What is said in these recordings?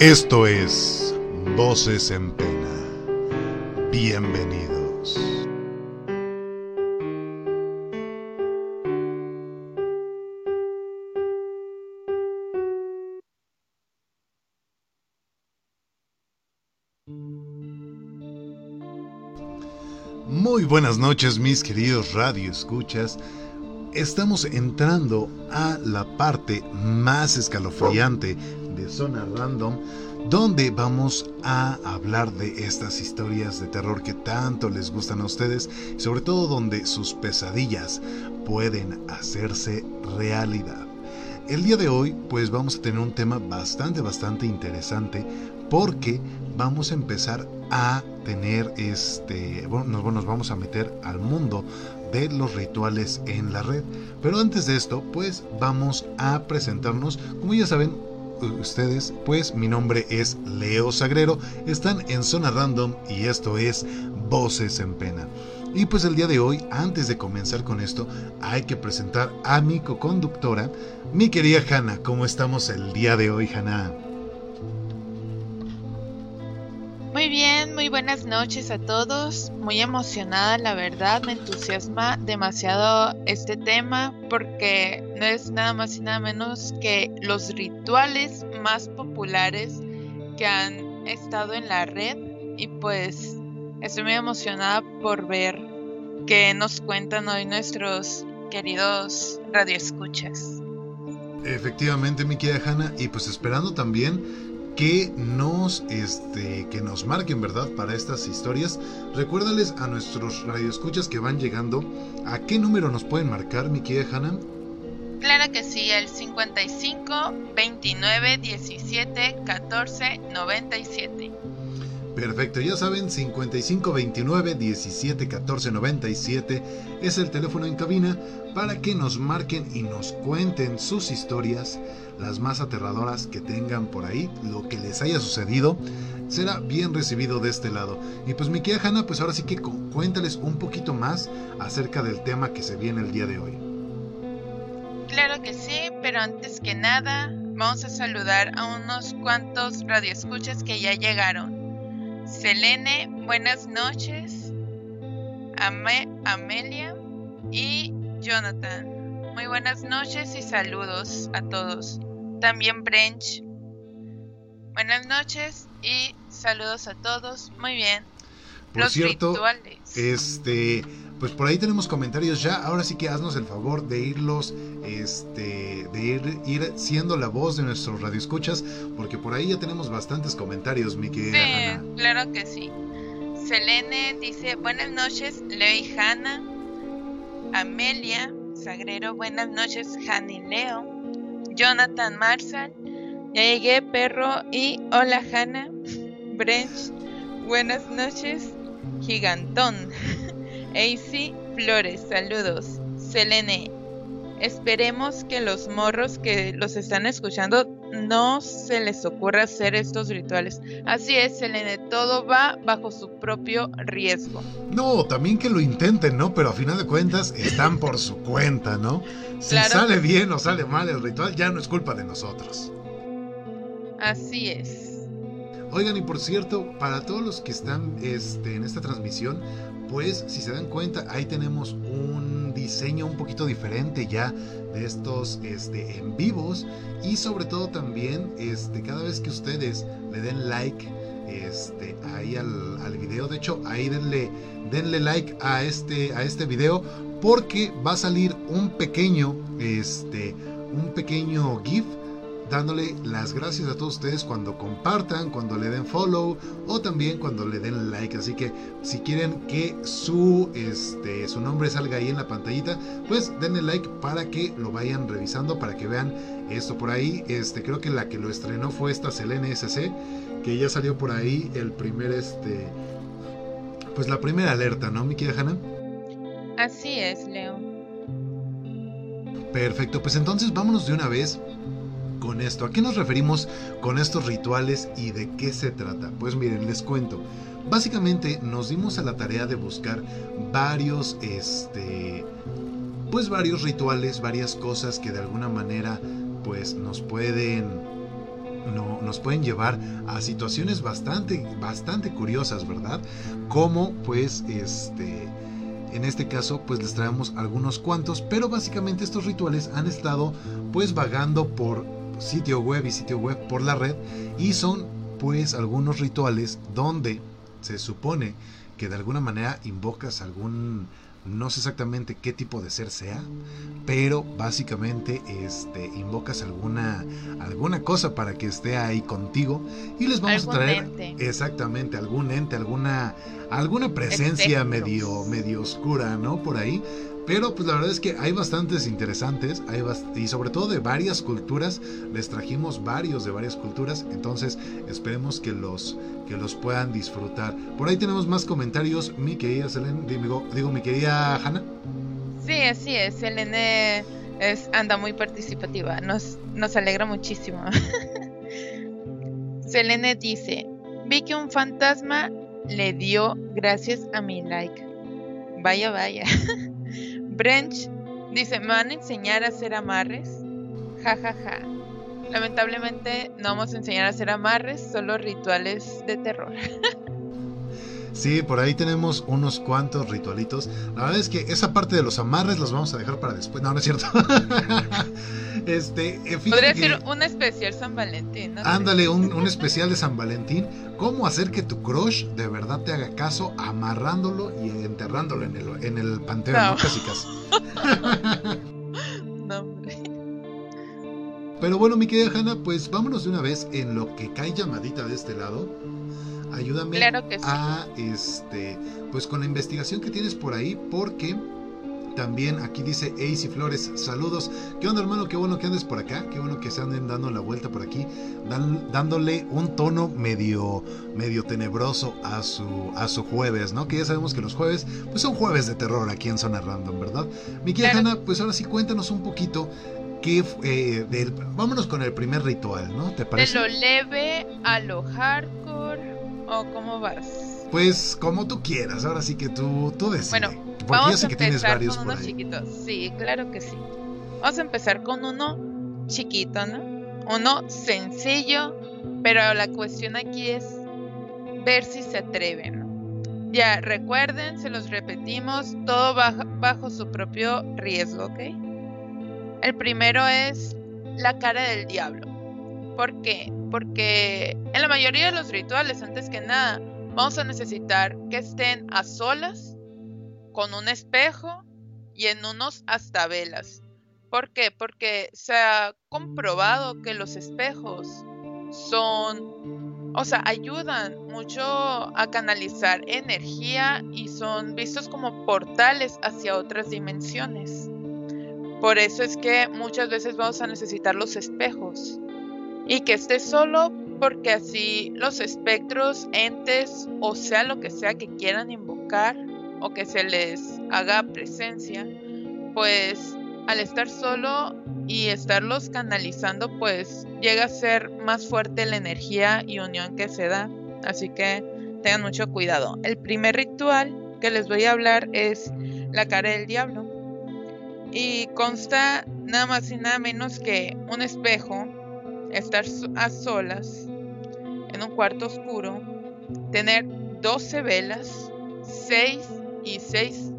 Esto es Voces en Pena. Bienvenidos. Muy buenas noches mis queridos radio escuchas. Estamos entrando a la parte más escalofriante de Zona Random, donde vamos a hablar de estas historias de terror que tanto les gustan a ustedes, sobre todo donde sus pesadillas pueden hacerse realidad. El día de hoy pues vamos a tener un tema bastante bastante interesante porque vamos a empezar a tener este, bueno, nos vamos a meter al mundo de los rituales en la red. Pero antes de esto, pues vamos a presentarnos. Como ya saben ustedes, pues mi nombre es Leo Sagrero. Están en Zona Random y esto es Voces en Pena. Y pues el día de hoy, antes de comenzar con esto, hay que presentar a mi co-conductora, mi querida Hanna. ¿Cómo estamos el día de hoy, Hanna? Buenas noches a todos. Muy emocionada, la verdad, me entusiasma demasiado este tema porque no es nada más y nada menos que los rituales más populares que han estado en la red y pues estoy muy emocionada por ver qué nos cuentan hoy nuestros queridos radioescuchas. Efectivamente, mi querida Hanna, y pues esperando también que nos, este, que nos marquen, ¿verdad? Para estas historias. Recuérdales a nuestros radioescuchas que van llegando a qué número nos pueden marcar, mi querida Hanna. Claro que sí, el 55 29 17 14 97. Perfecto, ya saben, 55 29 17 14 97 es el teléfono en cabina para que nos marquen y nos cuenten sus historias, las más aterradoras que tengan por ahí, lo que les haya sucedido, será bien recibido de este lado. Y pues mi querida Hanna, pues ahora sí que cuéntales un poquito más acerca del tema que se viene el día de hoy. Claro que sí, pero antes que nada, vamos a saludar a unos cuantos radioescuchas que ya llegaron. Selene, buenas noches. Amelia y Jonathan. Muy buenas noches y saludos a todos. También Brench. Buenas noches y saludos a todos. Muy bien. Por Los cierto, rituales. este, pues por ahí tenemos comentarios ya. Ahora sí que haznos el favor de irlos, este, de ir, ir siendo la voz de nuestros radioescuchas, porque por ahí ya tenemos bastantes comentarios, mi querida Sí, claro que sí. Selene dice, buenas noches, Leo y Hanna. Amelia Sagrero, buenas noches, Hanna y Leo. Jonathan Marsal, ya llegué, perro. Y hola, Hanna. Brench, buenas noches, Gigantón. AC Flores, saludos. Selene, esperemos que los morros que los están escuchando no se les ocurra hacer estos rituales. Así es, Selene, todo va bajo su propio riesgo. No, también que lo intenten, ¿no? Pero a final de cuentas están por su cuenta, ¿no? Si Claro. sale bien o sale mal el ritual, ya no es culpa de nosotros. Así es. Oigan, y por cierto, para todos los que están este, en esta transmisión, pues si se dan cuenta, ahí tenemos un diseño un poquito diferente ya de estos este, en vivos. Y sobre todo también este, cada vez que ustedes le den like este, ahí al, al video, de hecho ahí denle, denle like a este, a este video porque va a salir un pequeño, este, un pequeño GIF dándole las gracias a todos ustedes cuando compartan, cuando le den follow o también cuando le den like. Así que si quieren que su, este, su nombre salga ahí en la pantallita, pues denle like para que lo vayan revisando, para que vean esto por ahí. Este, creo que la que lo estrenó fue esta Selene SC, que ya salió por ahí el primer, este, pues la primera alerta, ¿no, mi querida Hanna? Así es, Leo. Perfecto, pues entonces vámonos de una vez con esto. ¿A qué nos referimos con estos rituales y de qué se trata? Pues miren, les cuento. Básicamente nos dimos a la tarea de buscar varios, este, pues varios rituales, varias cosas que de alguna manera, pues nos pueden, no, nos pueden llevar a situaciones bastante, bastante curiosas, ¿verdad? Como pues este... En este caso, pues les traemos algunos cuantos, pero básicamente estos rituales han estado pues vagando por sitio web y sitio web por la red y son pues algunos rituales donde se supone que de alguna manera invocas algún no sé exactamente qué tipo de ser sea, pero básicamente este, invocas alguna, alguna cosa para que esté ahí contigo y les vamos a traer exactamente algún ente, alguna, alguna presencia medio, medio oscura, ¿no? Por ahí pero pues la verdad es que hay bastantes interesantes, y sobre todo de varias culturas, les trajimos varios de varias culturas, entonces esperemos que los, que los puedan disfrutar. Por ahí tenemos más comentarios, mi querida Selene, digo, digo mi querida Hanna. Sí, así es, Selene anda muy participativa, nos, nos alegra muchísimo. Selene dice, vi que un fantasma le dio gracias a mi like. Vaya, vaya. Brench dice, ¿me van a enseñar a hacer amarres? Ja, ja, ja. Lamentablemente no vamos a enseñar a hacer amarres, solo rituales de terror. Sí, por ahí tenemos unos cuantos ritualitos. La verdad es que esa parte de los amarres los vamos a dejar para después. No, no es cierto. este, eh, Podría ser un especial San Valentín. Ándale, un, un, especial de San Valentín. ¿Cómo hacer que tu crush de verdad te haga caso amarrándolo y enterrándolo en el, en el panteón? No. Casi casi. no, hombre. Pero bueno, mi querida Hanna, pues vámonos de una vez en lo que cae llamadita de este lado ayúdame a este pues con la investigación que tienes por ahí porque también aquí dice Ace Flores, saludos. ¿Qué onda, hermano? Qué bueno que andes por acá. Qué bueno que se anden dando la vuelta por aquí, dándole un tono medio, medio tenebroso a su, a su jueves, ¿no? Que ya sabemos que los jueves, pues son jueves de terror aquí en Zona Random, ¿verdad? Mi querida pues ahora sí cuéntanos un poquito que eh, del, vámonos con el primer ritual, ¿no? ¿Te parece? De lo leve a lo hardcore ¿O cómo vas? Pues como tú quieras, ahora sí que tú, tú decides. Bueno, vamos a empezar con unos chiquitos. Sí, claro que sí. Vamos a empezar con uno chiquito, ¿no? Uno sencillo, pero la cuestión aquí es ver si se atreven, ¿no? Ya, recuerden, se los repetimos, todo bajo, bajo su propio riesgo, ¿ok? El primero es la cara del diablo. ¿Por qué? Porque en la mayoría de los rituales, antes que nada, vamos a necesitar que estén a solas, con un espejo y en unos hasta velas. ¿Por qué? Porque se ha comprobado que los espejos son, o sea, ayudan mucho a canalizar energía y son vistos como portales hacia otras dimensiones. Por eso es que muchas veces vamos a necesitar los espejos y que esté solo porque así los espectros, entes o sea lo que sea que quieran invocar o que se les haga presencia, pues al estar solo y estarlos canalizando, pues llega a ser más fuerte la energía y unión que se da. Así que tengan mucho cuidado. El primer ritual que les voy a hablar es la cara del diablo. Y consta nada más y nada menos que un espejo estar a solas en un cuarto oscuro, tener 12 velas, 6 y 6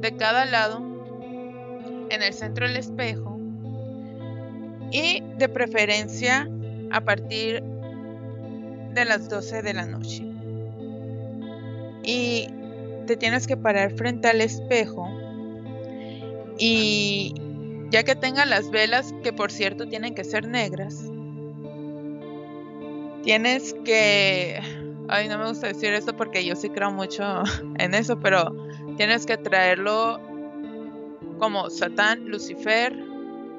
de cada lado en el centro del espejo y de preferencia a partir de las 12 de la noche. Y te tienes que parar frente al espejo y ya que tenga las velas, que por cierto tienen que ser negras, tienes que, ay, no me gusta decir esto porque yo sí creo mucho en eso, pero tienes que traerlo como Satán, Lucifer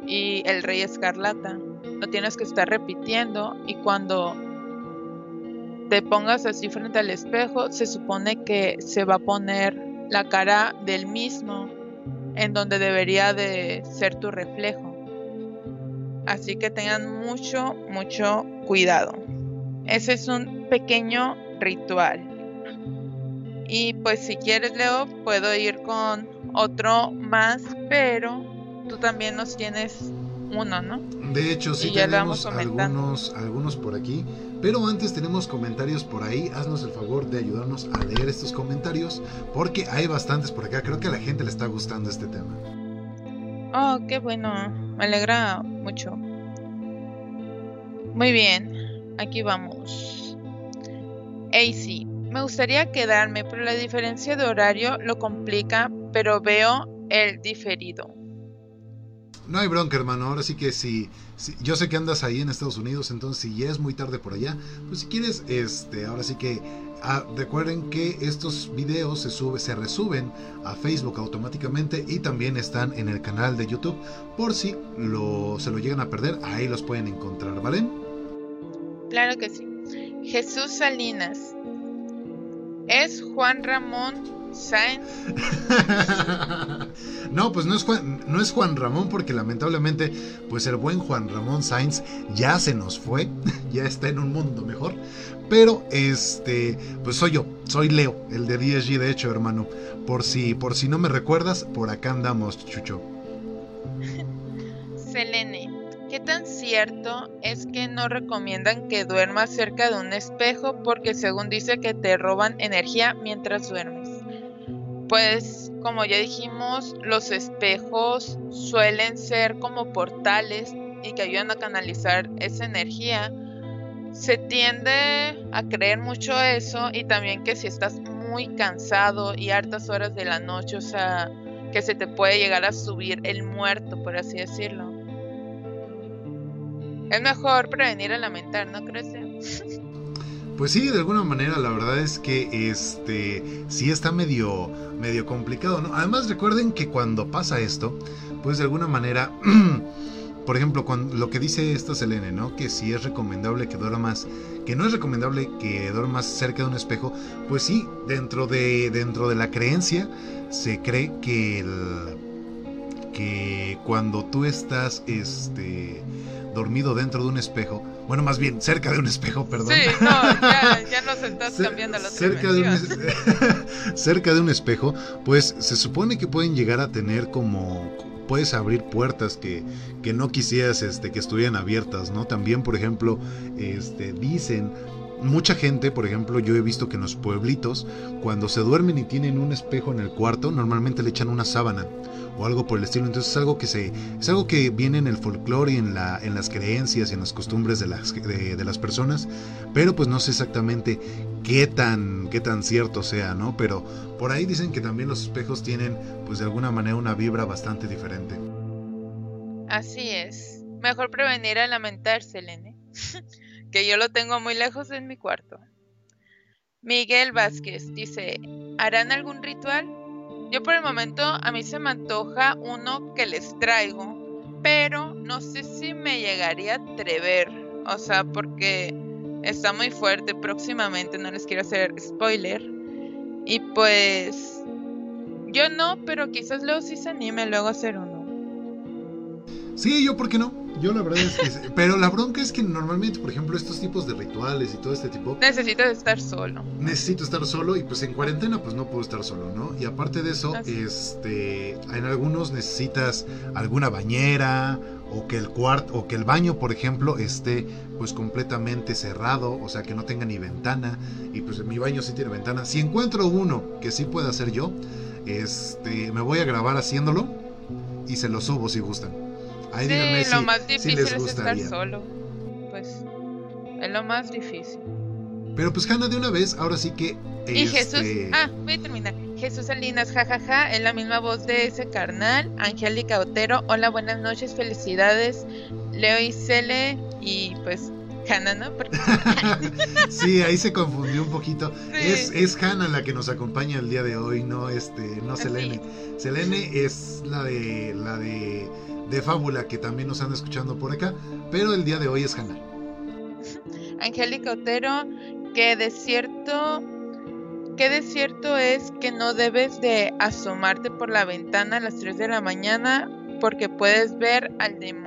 y el Rey Escarlata. Lo tienes que estar repitiendo y cuando te pongas así frente al espejo, se supone que se va a poner la cara del mismo en donde debería de ser tu reflejo. Así que tengan mucho, mucho cuidado. Ese es un pequeño ritual. Y pues si quieres, Leo, puedo ir con otro más, pero tú también nos tienes uno, ¿no? De hecho, sí tenemos algunos, algunos por aquí. Pero antes tenemos comentarios por ahí. Haznos el favor de ayudarnos a leer estos comentarios. Porque hay bastantes por acá. Creo que a la gente le está gustando este tema. Oh, qué bueno. Me alegra mucho. Muy bien. Aquí vamos. AC. Me gustaría quedarme, pero la diferencia de horario lo complica, pero veo el diferido. No hay bronca, hermano. Ahora sí que si, yo sé que andas ahí en Estados Unidos, entonces si ya es muy tarde por allá, pues si quieres, este, ahora sí que ah, recuerden que estos videos se sube, se resuben a Facebook automáticamente y también están en el canal de YouTube. Por si lo, se lo llegan a perder, ahí los pueden encontrar, ¿vale? Claro que sí. Jesús Salinas. ¿Es Juan Ramón Sainz. no, pues no es, Juan, no es Juan Ramón porque lamentablemente pues el buen Juan Ramón Sainz ya se nos fue, ya está en un mundo mejor. Pero este, pues soy yo, soy Leo, el de DSG de hecho, hermano. Por si por si no me recuerdas, por acá andamos, Chucho. Selene, ¿qué tan cierto es que no recomiendan que duermas cerca de un espejo porque según dice que te roban energía mientras duermes? Pues como ya dijimos, los espejos suelen ser como portales y que ayudan a canalizar esa energía. Se tiende a creer mucho eso y también que si estás muy cansado y hartas horas de la noche, o sea, que se te puede llegar a subir el muerto, por así decirlo. Es mejor prevenir a lamentar, ¿no crees? Pues sí, de alguna manera la verdad es que este sí está medio medio complicado, ¿no? Además recuerden que cuando pasa esto, pues de alguna manera por ejemplo, cuando, lo que dice esta Selene, ¿no? Que si es recomendable que duermas, que no es recomendable que duermas cerca de un espejo, pues sí, dentro de dentro de la creencia se cree que el, que cuando tú estás este dormido dentro de un espejo, bueno, más bien cerca de un espejo, perdón. Sí, no, ya, nos estás cambiando la cerca de, un, cerca de un espejo, pues se supone que pueden llegar a tener como puedes abrir puertas que, que no quisieras este, que estuvieran abiertas, ¿no? También, por ejemplo, este, dicen mucha gente, por ejemplo, yo he visto que en los pueblitos, cuando se duermen y tienen un espejo en el cuarto, normalmente le echan una sábana o algo por el estilo. Entonces es algo que se es algo que viene en el folclore y en la en las creencias y en las costumbres de las de, las personas, pero pues no sé exactamente qué tan qué tan cierto sea, ¿no? Pero por ahí dicen que también los espejos tienen pues de alguna manera una vibra bastante diferente. Así es. Mejor prevenir a lamentarse, Lene. que yo lo tengo muy lejos en mi cuarto. Miguel Vázquez dice, ¿harán algún ritual? Yo por el momento a mí se me antoja uno que les traigo, pero no sé si me llegaría a atrever, o sea, porque está muy fuerte próximamente, no les quiero hacer spoiler. Y pues yo no, pero quizás luego sí se anime luego a hacer uno. Sí, yo por qué no. Yo la verdad es que... pero la bronca es que normalmente, por ejemplo, estos tipos de rituales y todo este tipo... Necesitas estar solo. Necesito estar solo y pues en cuarentena pues no puedo estar solo, ¿no? Y aparte de eso, este... En algunos necesitas alguna bañera o que el cuarto o que el baño, por ejemplo, esté pues completamente cerrado, o sea, que no tenga ni ventana y pues mi baño sí tiene ventana. Si encuentro uno que sí pueda hacer yo, este, me voy a grabar haciéndolo y se lo subo si gustan sí, lo más difícil es estar solo. Pues es lo más difícil. Pero pues Hanna de una vez, ahora sí que... Y Jesús, este, ah, voy a terminar. Jesús Salinas, jajaja, en la misma voz de ese carnal. Angélica Otero, hola, buenas noches, felicidades. Leo y Cele, y pues Hanna, ¿no? sí, ahí se confundió un poquito. Es, es Hanna la que nos acompaña el día de hoy, no este, no Selene. Selene es la de la de de fábula que también nos están escuchando por acá, pero el día de hoy es Hanna. Angélica Otero, que de cierto que de cierto es que no debes de asomarte por la ventana a las 3 de la mañana porque puedes ver al demonio.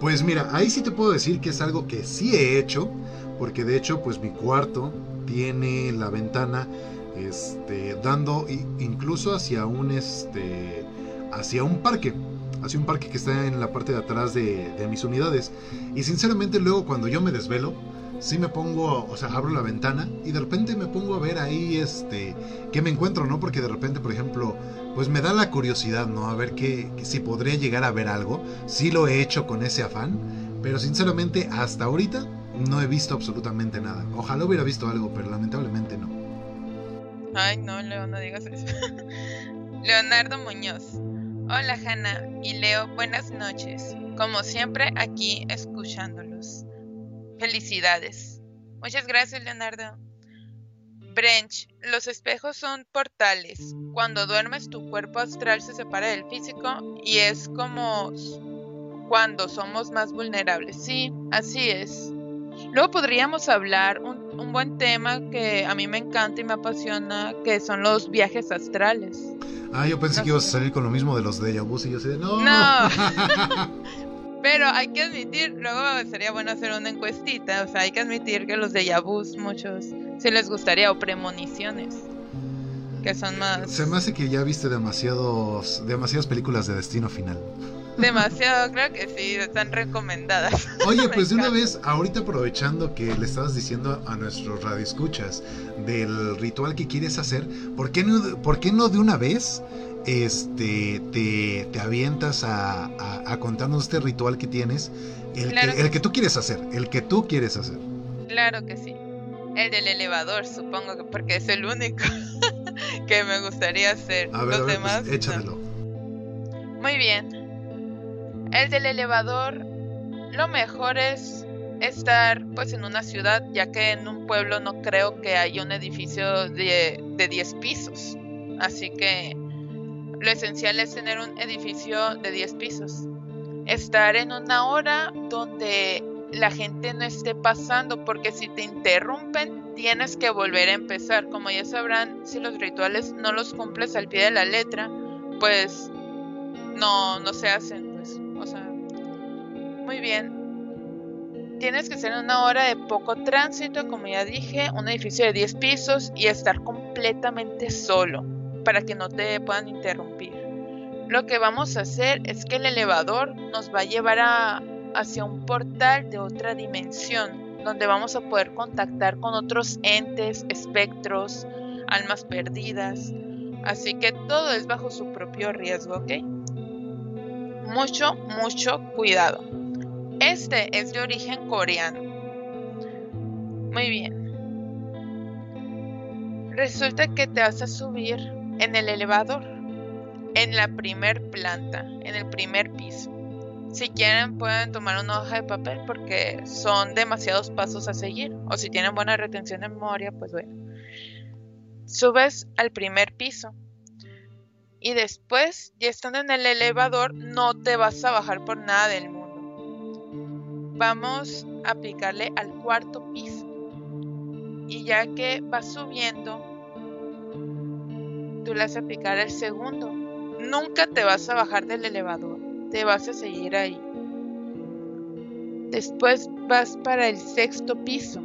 Pues mira, ahí sí te puedo decir que es algo que sí he hecho, porque de hecho pues mi cuarto tiene la ventana este dando incluso hacia un este hacia un parque. hacia un parque que está en la parte de atrás de, de mis unidades. Y sinceramente luego cuando yo me desvelo, sí me pongo, o sea, abro la ventana y de repente me pongo a ver ahí, este, qué me encuentro, ¿no? Porque de repente, por ejemplo, pues me da la curiosidad, ¿no? A ver qué, si podría llegar a ver algo. Sí lo he hecho con ese afán, pero sinceramente hasta ahorita no he visto absolutamente nada. Ojalá hubiera visto algo, pero lamentablemente no. Ay, no, Leo, no digas eso. Leonardo Muñoz. Hola, Hanna y Leo, buenas noches. Como siempre, aquí escuchándolos. Felicidades. Muchas gracias, Leonardo. Brench, los espejos son portales. Cuando duermes tu cuerpo astral se separa del físico y es como cuando somos más vulnerables. Sí, así es. Luego podríamos hablar un, buen tema que a mí me encanta y me apasiona, que son los viajes astrales. Ah, yo pensé que ibas a salir con lo mismo de los de vu y yo sé, no. No. Pero hay que admitir, luego sería bueno hacer una encuestita, o sea, hay que admitir que los de Yabus muchos si les gustaría o premoniciones que son más Se me hace que ya viste demasiados demasiadas películas de Destino Final. Demasiado, creo que sí, están recomendadas. Oye, pues de una vez, ahorita aprovechando que le estabas diciendo a nuestros radioescuchas del ritual que quieres hacer, ¿por qué no, por qué no de una vez este, te, te avientas a, a, contarnos este ritual que tienes, el, que, el que tú quieres hacer, el que tú quieres hacer. Claro que sí. El del elevador, supongo que porque es el único que me gustaría hacer. A ver, Los pues, demás. échadelo. Muy bien. El del elevador, lo mejor es estar pues en una ciudad, ya que en un pueblo no creo que haya un edificio de, de 10 pisos. Así que lo esencial es tener un edificio de 10 pisos. Estar en una hora donde la gente no esté pasando, porque si te interrumpen, tienes que volver a empezar. Como ya sabrán, si los rituales no los cumples al pie de la letra, pues no, no se hacen. Pues, o sea, muy bien. Tienes que ser una hora de poco tránsito, como ya dije, un edificio de 10 pisos y estar completamente solo para que no te puedan interrumpir. Lo que vamos a hacer es que el elevador nos va a llevar a, hacia un portal de otra dimensión, donde vamos a poder contactar con otros entes, espectros, almas perdidas. Así que todo es bajo su propio riesgo, ¿ok? Mucho, mucho cuidado. Este es de origen coreano. Muy bien. Resulta que te vas a subir en el elevador, en la primer planta, en el primer piso. Si quieren pueden tomar una hoja de papel porque son demasiados pasos a seguir. O si tienen buena retención de memoria, pues bueno. Subes al primer piso. Y después, ya estando en el elevador, no te vas a bajar por nada del mundo. Vamos a aplicarle al cuarto piso. Y ya que vas subiendo, tú le vas a picar el segundo. Nunca te vas a bajar del elevador, te vas a seguir ahí. Después vas para el sexto piso.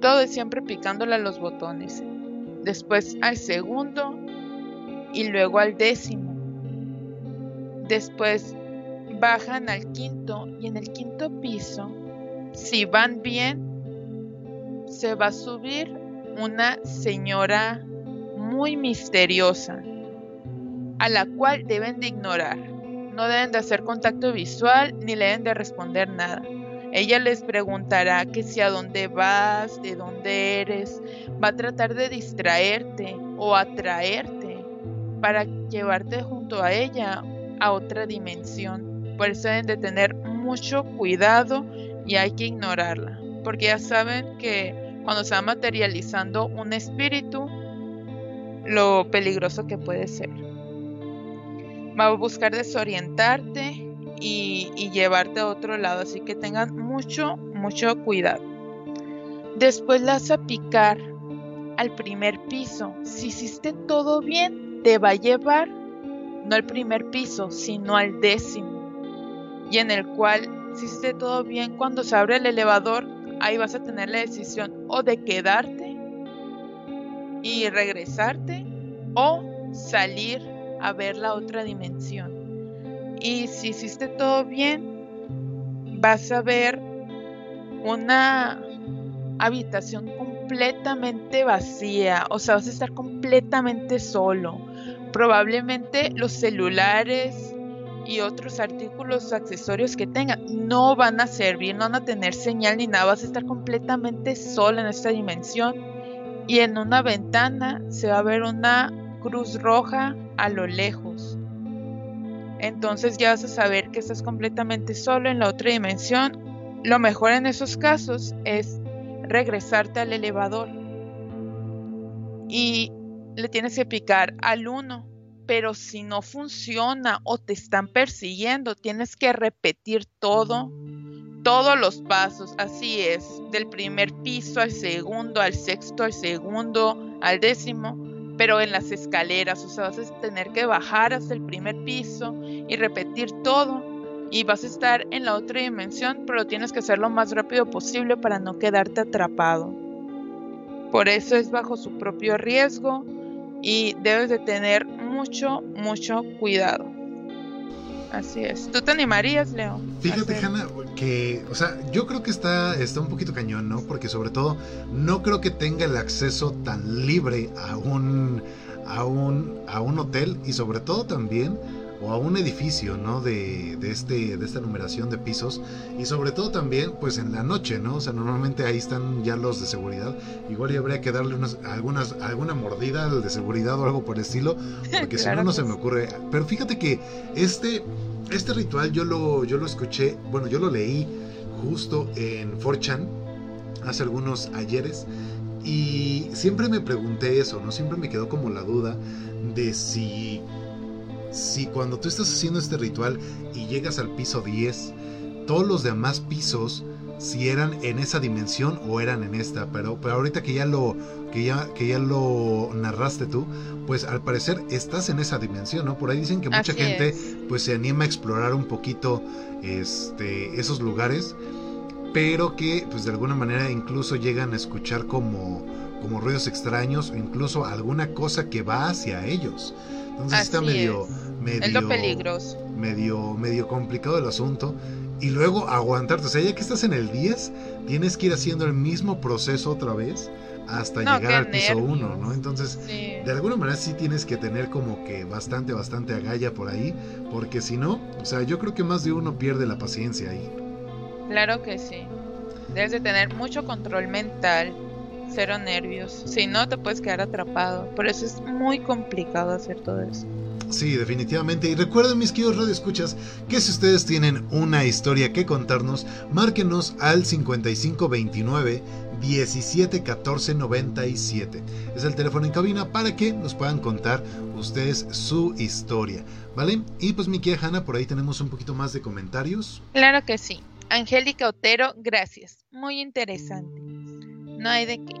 Todo es siempre picándole a los botones. Después al segundo y luego al décimo. Después bajan al quinto y en el quinto piso, si van bien, se va a subir una señora muy misteriosa, a la cual deben de ignorar. No deben de hacer contacto visual ni le deben de responder nada. Ella les preguntará que si a dónde vas, de dónde eres, va a tratar de distraerte o atraerte para llevarte junto a ella a otra dimensión. Por eso deben de tener mucho cuidado y hay que ignorarla, porque ya saben que cuando se va materializando un espíritu, lo peligroso que puede ser. Va a buscar desorientarte y, llevarte a otro lado, así que tengan mucho, mucho cuidado. Después la vas a picar al primer piso. Si hiciste todo bien, te va a llevar no al primer piso, sino al décimo. Y en el cual, si hiciste todo bien, cuando se abre el elevador, ahí vas a tener la decisión o de quedarte y regresarte o salir a ver la otra dimensión. Y si hiciste todo bien, vas a ver una habitación completamente vacía, o sea, vas a estar completamente solo. Probablemente los celulares y otros artículos accesorios que tengan no van a servir, no van a tener señal ni nada, vas a estar completamente solo en esta dimensión y en una ventana se va a ver una cruz roja a lo lejos. Entonces ya vas a saber que estás completamente solo en la otra dimensión lo mejor en esos casos es regresarte al elevador y le tienes que picar al 1. Pero si no funciona o te están persiguiendo, tienes que repetir todo, todos los pasos. Así es, del primer piso al segundo, al sexto, al segundo, al décimo, pero en las escaleras. O sea, vas a tener que bajar hasta el primer piso y repetir todo y vas a estar en la otra dimensión, pero tienes que hacerlo lo más rápido posible para no quedarte atrapado. Por eso es bajo su propio riesgo y debes de tener mucho, mucho cuidado. Así es. ¿Tú te animarías, Leo? Fíjate, Hanna, que, o sea, yo creo que está, está un poquito cañón, ¿no? Porque sobre todo, no creo que tenga el acceso tan libre a un, a un, a un hotel y sobre todo también o a un edificio, ¿no? De, de, este, de esta numeración de pisos y sobre todo también, pues en la noche, ¿no? O sea, normalmente ahí están ya los de seguridad. Igual habría que darle unas, algunas, alguna mordida al de seguridad o algo por el estilo, porque si no, no se me ocurre. Pero fíjate que este, este ritual yo lo, yo lo escuché, bueno, yo lo leí justo en 4chan hace algunos ayeres. Y siempre me pregunté eso, ¿no? Siempre me quedó como la duda de si si cuando tú estás haciendo este ritual y llegas al piso 10, todos los demás pisos si eran en esa dimensión o eran en esta, pero, pero ahorita que ya lo que ya que ya lo narraste tú, pues al parecer estás en esa dimensión, ¿no? Por ahí dicen que mucha gente pues se anima a explorar un poquito este esos lugares, pero que pues de alguna manera incluso llegan a escuchar como como ruidos extraños o incluso alguna cosa que va hacia ellos. Entonces está medio, medio, medio, medio complicado el asunto. Y luego aguantarte. O sea, ya que estás en el 10, tienes que ir haciendo el mismo proceso otra vez hasta llegar al piso 1, ¿no? Entonces, de alguna manera sí tienes que tener como que bastante, bastante agalla por ahí, porque si no, o sea, yo creo que más de uno pierde la paciencia ahí. Claro que sí. Debes de tener mucho control mental, cero nervios. Si no, te puedes quedar atrapado. Por eso es muy complicado hacer todo eso. Sí, definitivamente. Y recuerden, mis queridos radioescuchas, que si ustedes tienen una historia que contarnos, márquenos al 5529 171497. Es el teléfono en cabina para que nos puedan contar ustedes su historia. ¿Vale? Y pues, mi querida Hanna, por ahí tenemos un poquito más de comentarios. Claro que sí. Angélica Otero, gracias. Muy interesante. No hay de qué.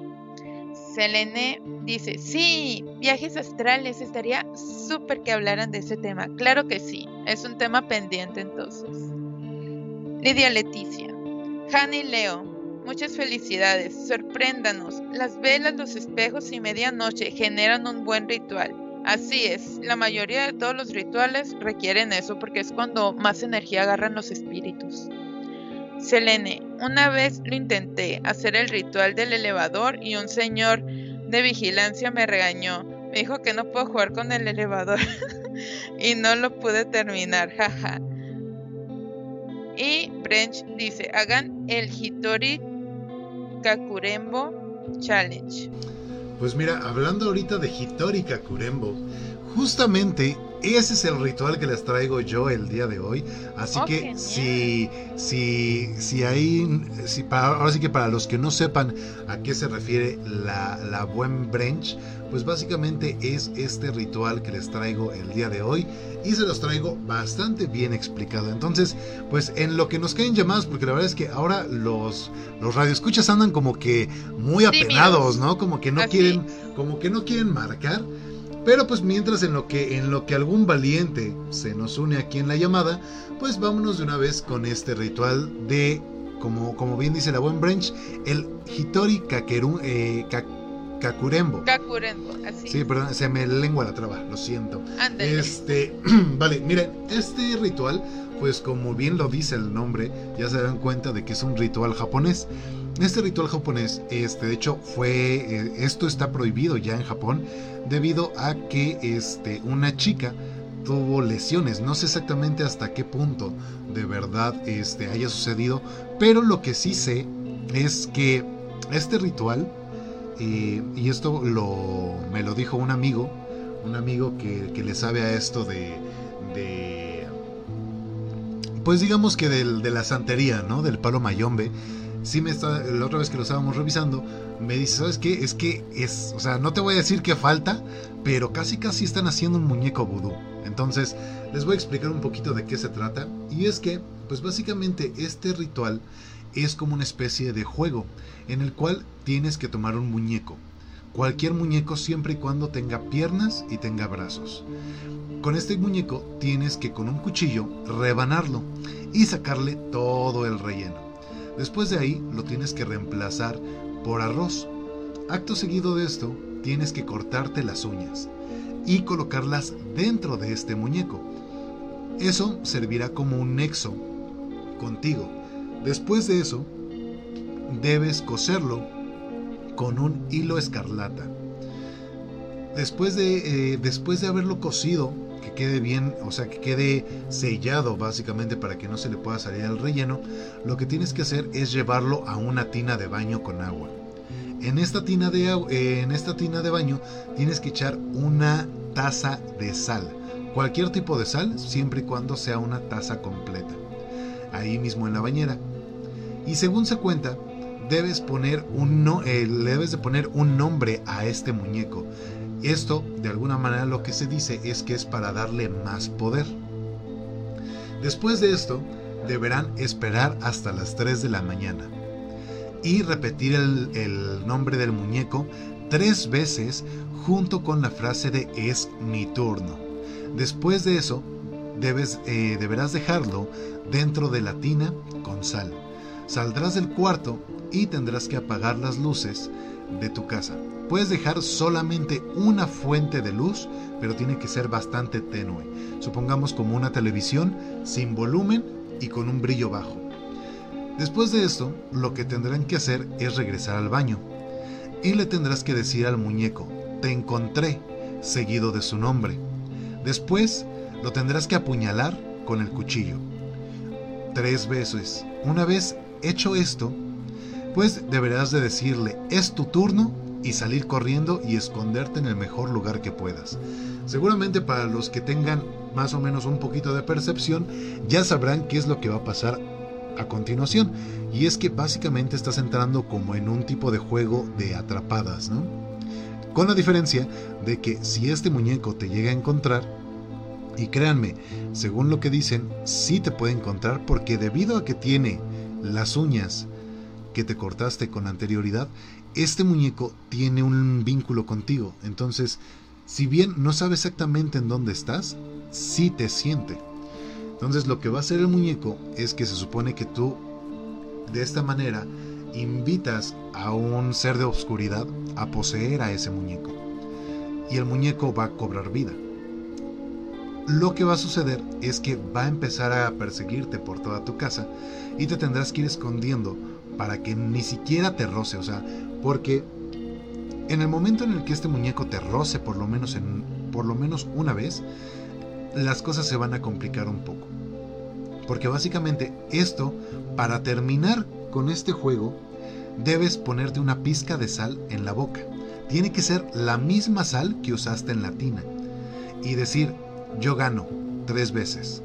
Selene dice, sí, viajes astrales, estaría súper que hablaran de ese tema. Claro que sí, es un tema pendiente entonces. Lidia Leticia, Hanny Leo, muchas felicidades, sorpréndanos. Las velas, los espejos y medianoche generan un buen ritual. Así es, la mayoría de todos los rituales requieren eso porque es cuando más energía agarran los espíritus. Selene, una vez lo intenté, hacer el ritual del elevador y un señor de vigilancia me regañó. Me dijo que no puedo jugar con el elevador y no lo pude terminar, jaja. Y Brench dice, hagan el Hitori Kakurembo Challenge. Pues mira, hablando ahorita de Hitori Kakurembo, justamente ese es el ritual que les traigo yo el día de hoy. Así oh, que si, si, si hay, si para, ahora sí que para los que no sepan a qué se refiere la, la buen branch, pues básicamente es este ritual que les traigo el día de hoy y se los traigo bastante bien explicado. Entonces, pues en lo que nos caen llamadas, porque la verdad es que ahora los, los radioescuchas andan como que muy apenados, ¿no? Como que no quieren, como que no quieren marcar. Pero pues mientras en lo que en lo que algún valiente se nos une aquí en la llamada, pues vámonos de una vez con este ritual de como, como bien dice la buen branch, el Hitori Kakeru, eh, Kakurembo. Kakurembo, así. Sí, perdón, se me lengua la traba, lo siento. Ándale. Este, vale, miren, este ritual, pues como bien lo dice el nombre, ya se dan cuenta de que es un ritual japonés. Este ritual japonés, este, de hecho, fue, eh, esto está prohibido ya en Japón debido a que, este, una chica tuvo lesiones. No sé exactamente hasta qué punto de verdad este, haya sucedido, pero lo que sí sé es que este ritual, eh, y esto lo, me lo dijo un amigo, un amigo que, que le sabe a esto de, de pues digamos que del, de la santería, ¿no? Del palo mayombe. Sí me está, la otra vez que lo estábamos revisando, me dice, ¿sabes qué? Es que es, o sea, no te voy a decir que falta, pero casi casi están haciendo un muñeco vudú. Entonces, les voy a explicar un poquito de qué se trata. Y es que, pues básicamente este ritual es como una especie de juego en el cual tienes que tomar un muñeco. Cualquier muñeco siempre y cuando tenga piernas y tenga brazos. Con este muñeco tienes que con un cuchillo rebanarlo y sacarle todo el relleno. Después de ahí lo tienes que reemplazar por arroz. Acto seguido de esto, tienes que cortarte las uñas y colocarlas dentro de este muñeco. Eso servirá como un nexo contigo. Después de eso, debes coserlo con un hilo escarlata. Después de, eh, después de haberlo cosido, que quede bien, o sea, que quede sellado básicamente para que no se le pueda salir el relleno, lo que tienes que hacer es llevarlo a una tina de baño con agua. En esta tina de, eh, en esta tina de baño tienes que echar una taza de sal. Cualquier tipo de sal, siempre y cuando sea una taza completa. Ahí mismo en la bañera. Y según se cuenta, debes poner un no, eh, debes de poner un nombre a este muñeco. Esto, de alguna manera, lo que se dice es que es para darle más poder. Después de esto, deberán esperar hasta las 3 de la mañana y repetir el, nombre del muñeco tres veces junto con la frase de es mi turno. Después de eso, debes, eh, deberás dejarlo dentro de la tina con sal. Saldrás del cuarto y tendrás que apagar las luces de tu casa. Puedes dejar solamente una fuente de luz, pero tiene que ser bastante tenue. Supongamos como una televisión sin volumen y con un brillo bajo. Después de esto, lo que tendrán que hacer es regresar al baño. Y le tendrás que decir al muñeco, te encontré, seguido de su nombre. Después, lo tendrás que apuñalar con el cuchillo. Tres veces. Una vez hecho esto, pues deberás de decirle, es tu turno y salir corriendo y esconderte en el mejor lugar que puedas. Seguramente para los que tengan más o menos un poquito de percepción, ya sabrán qué es lo que va a pasar a continuación. Y es que básicamente estás entrando como en un tipo de juego de atrapadas, ¿no? Con la diferencia de que si este muñeco te llega a encontrar, y créanme, según lo que dicen, sí te puede encontrar porque debido a que tiene las uñas que te cortaste con anterioridad, este muñeco tiene un vínculo contigo. Entonces, si bien no sabe exactamente en dónde estás, sí te siente. Entonces lo que va a hacer el muñeco es que se supone que tú de esta manera invitas a un ser de oscuridad a poseer a ese muñeco. Y el muñeco va a cobrar vida. Lo que va a suceder es que va a empezar a perseguirte por toda tu casa y te tendrás que ir escondiendo para que ni siquiera te roce, o sea, porque en el momento en el que este muñeco te roce por lo menos en por lo menos una vez, las cosas se van a complicar un poco. Porque básicamente esto, para terminar con este juego, debes ponerte una pizca de sal en la boca. Tiene que ser la misma sal que usaste en la tina. Y decir, yo gano tres veces.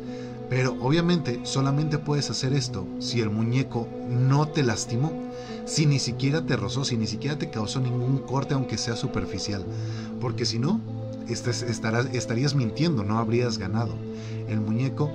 Pero obviamente solamente puedes hacer esto si el muñeco no te lastimó, si ni siquiera te rozó, si ni siquiera te causó ningún corte aunque sea superficial. Porque si no, estarías mintiendo, no habrías ganado. El muñeco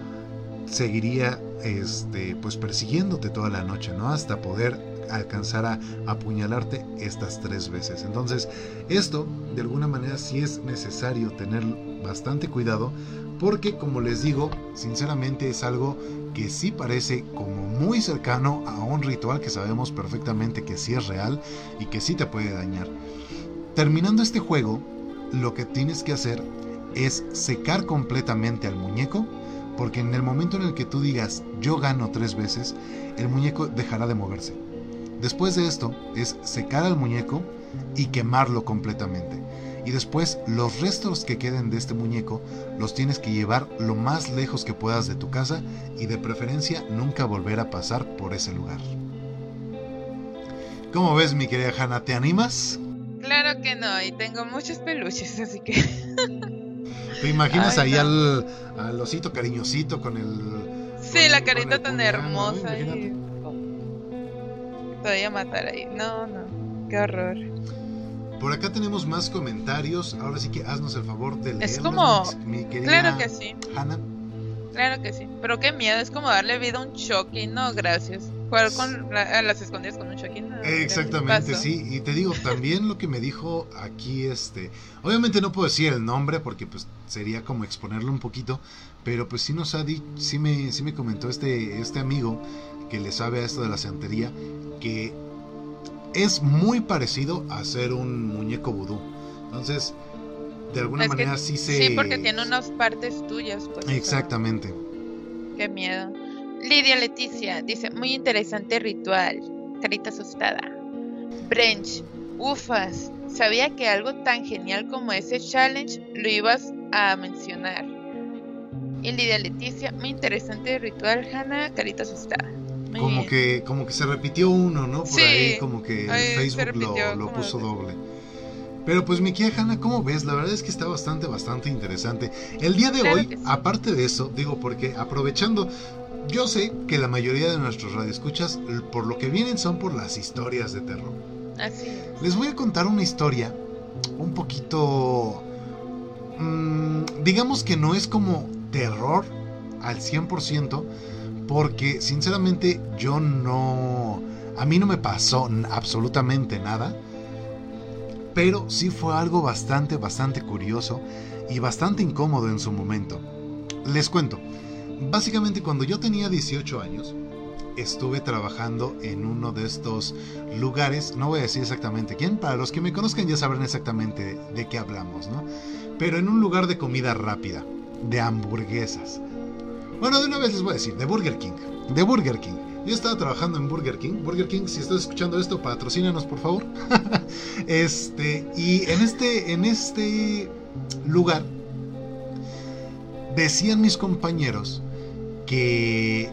seguiría este, pues persiguiéndote toda la noche, ¿no? Hasta poder alcanzar a apuñalarte estas tres veces. Entonces, esto de alguna manera sí es necesario tener bastante cuidado porque como les digo, sinceramente es algo que sí parece como muy cercano a un ritual que sabemos perfectamente que sí es real y que sí te puede dañar. terminando este juego, lo que tienes que hacer es secar completamente al muñeco, porque en el momento en el que tú digas yo gano tres veces, el muñeco dejará de moverse. Después de esto es secar al muñeco y quemarlo completamente. Y después los restos que queden de este muñeco los tienes que llevar lo más lejos que puedas de tu casa y de preferencia nunca volver a pasar por ese lugar. ¿Cómo ves mi querida Hanna? ¿Te animas? Claro que no, y tengo muchos peluches, así que... ¿Te imaginas ahí al, osito cariñosito con el... Sí, la carita tan hermosa. Y... Te voy a matar ahí. No, no. Qué horror. Por acá tenemos más comentarios. Ahora sí que haznos el favor de leerlos. Es como. claro que sí. Hanna. Claro que sí. Pero qué miedo. Es como darle vida a un Chucky. No, gracias. Jugar con las escondidas con un Chucky. Exactamente, sí. Y te digo, también lo que me dijo aquí, este. Obviamente no puedo decir el nombre porque pues sería como exponerlo un poquito. Pero pues sí nos ha dicho. Sí me, sí me comentó este, este amigo que le sabe a esto de la santería. Que es muy parecido a ser un muñeco vudú. Entonces, de alguna manera sí se... Sí, porque tiene unas partes tuyas. Pues, Exactamente. Qué miedo. Lidia Leticia dice, muy interesante ritual. Carita asustada. Brench, ufas. Sabía que algo tan genial como ese challenge lo ibas a mencionar. Y Lidia Leticia, muy interesante ritual, Hanna, carita asustada como que como que se repitió uno, ¿no? Por ahí como que Facebook lo, puso doble. Pero pues mi querida Hanna, ¿cómo ves? La verdad es que está bastante, bastante interesante. El día de hoy, aparte de eso, digo, porque aprovechando, yo sé que la mayoría de nuestros radioescuchas, por lo que vienen, son por las historias de terror. Así es. Les voy a contar una historia un poquito... Mmm, digamos que no es como terror al 100%, porque sinceramente yo no... A mí no me pasó absolutamente nada, pero sí fue algo bastante, bastante curioso y bastante incómodo en su momento. Les cuento, básicamente cuando yo tenía 18 años, estuve trabajando en uno de estos lugares, no voy a decir exactamente quién, para los que me conozcan ya sabrán exactamente de qué hablamos, ¿no? Pero en un lugar de comida rápida, de hamburguesas. Bueno, de una vez les voy a decir, de Burger King. De Burger King. Yo estaba trabajando en Burger King. Burger King, si estás escuchando esto, patrocínanos, por favor. este, y en este, en este lugar decían mis compañeros que,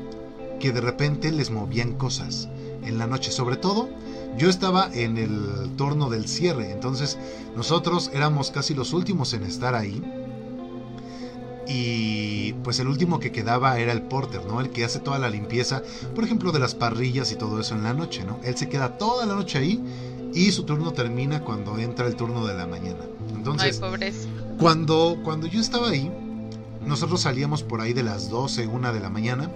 que de repente les movían cosas en la noche. Sobre todo, yo estaba en el torno del cierre. Entonces, nosotros éramos casi los últimos en estar ahí y pues el último que quedaba era el porter, ¿no? El que hace toda la limpieza, por ejemplo, de las parrillas y todo eso en la noche, ¿no? Él se queda toda la noche ahí y su turno termina cuando entra el turno de la mañana. Entonces, cuando cuando yo estaba ahí, nosotros salíamos por ahí de las 12, 1 de la mañana,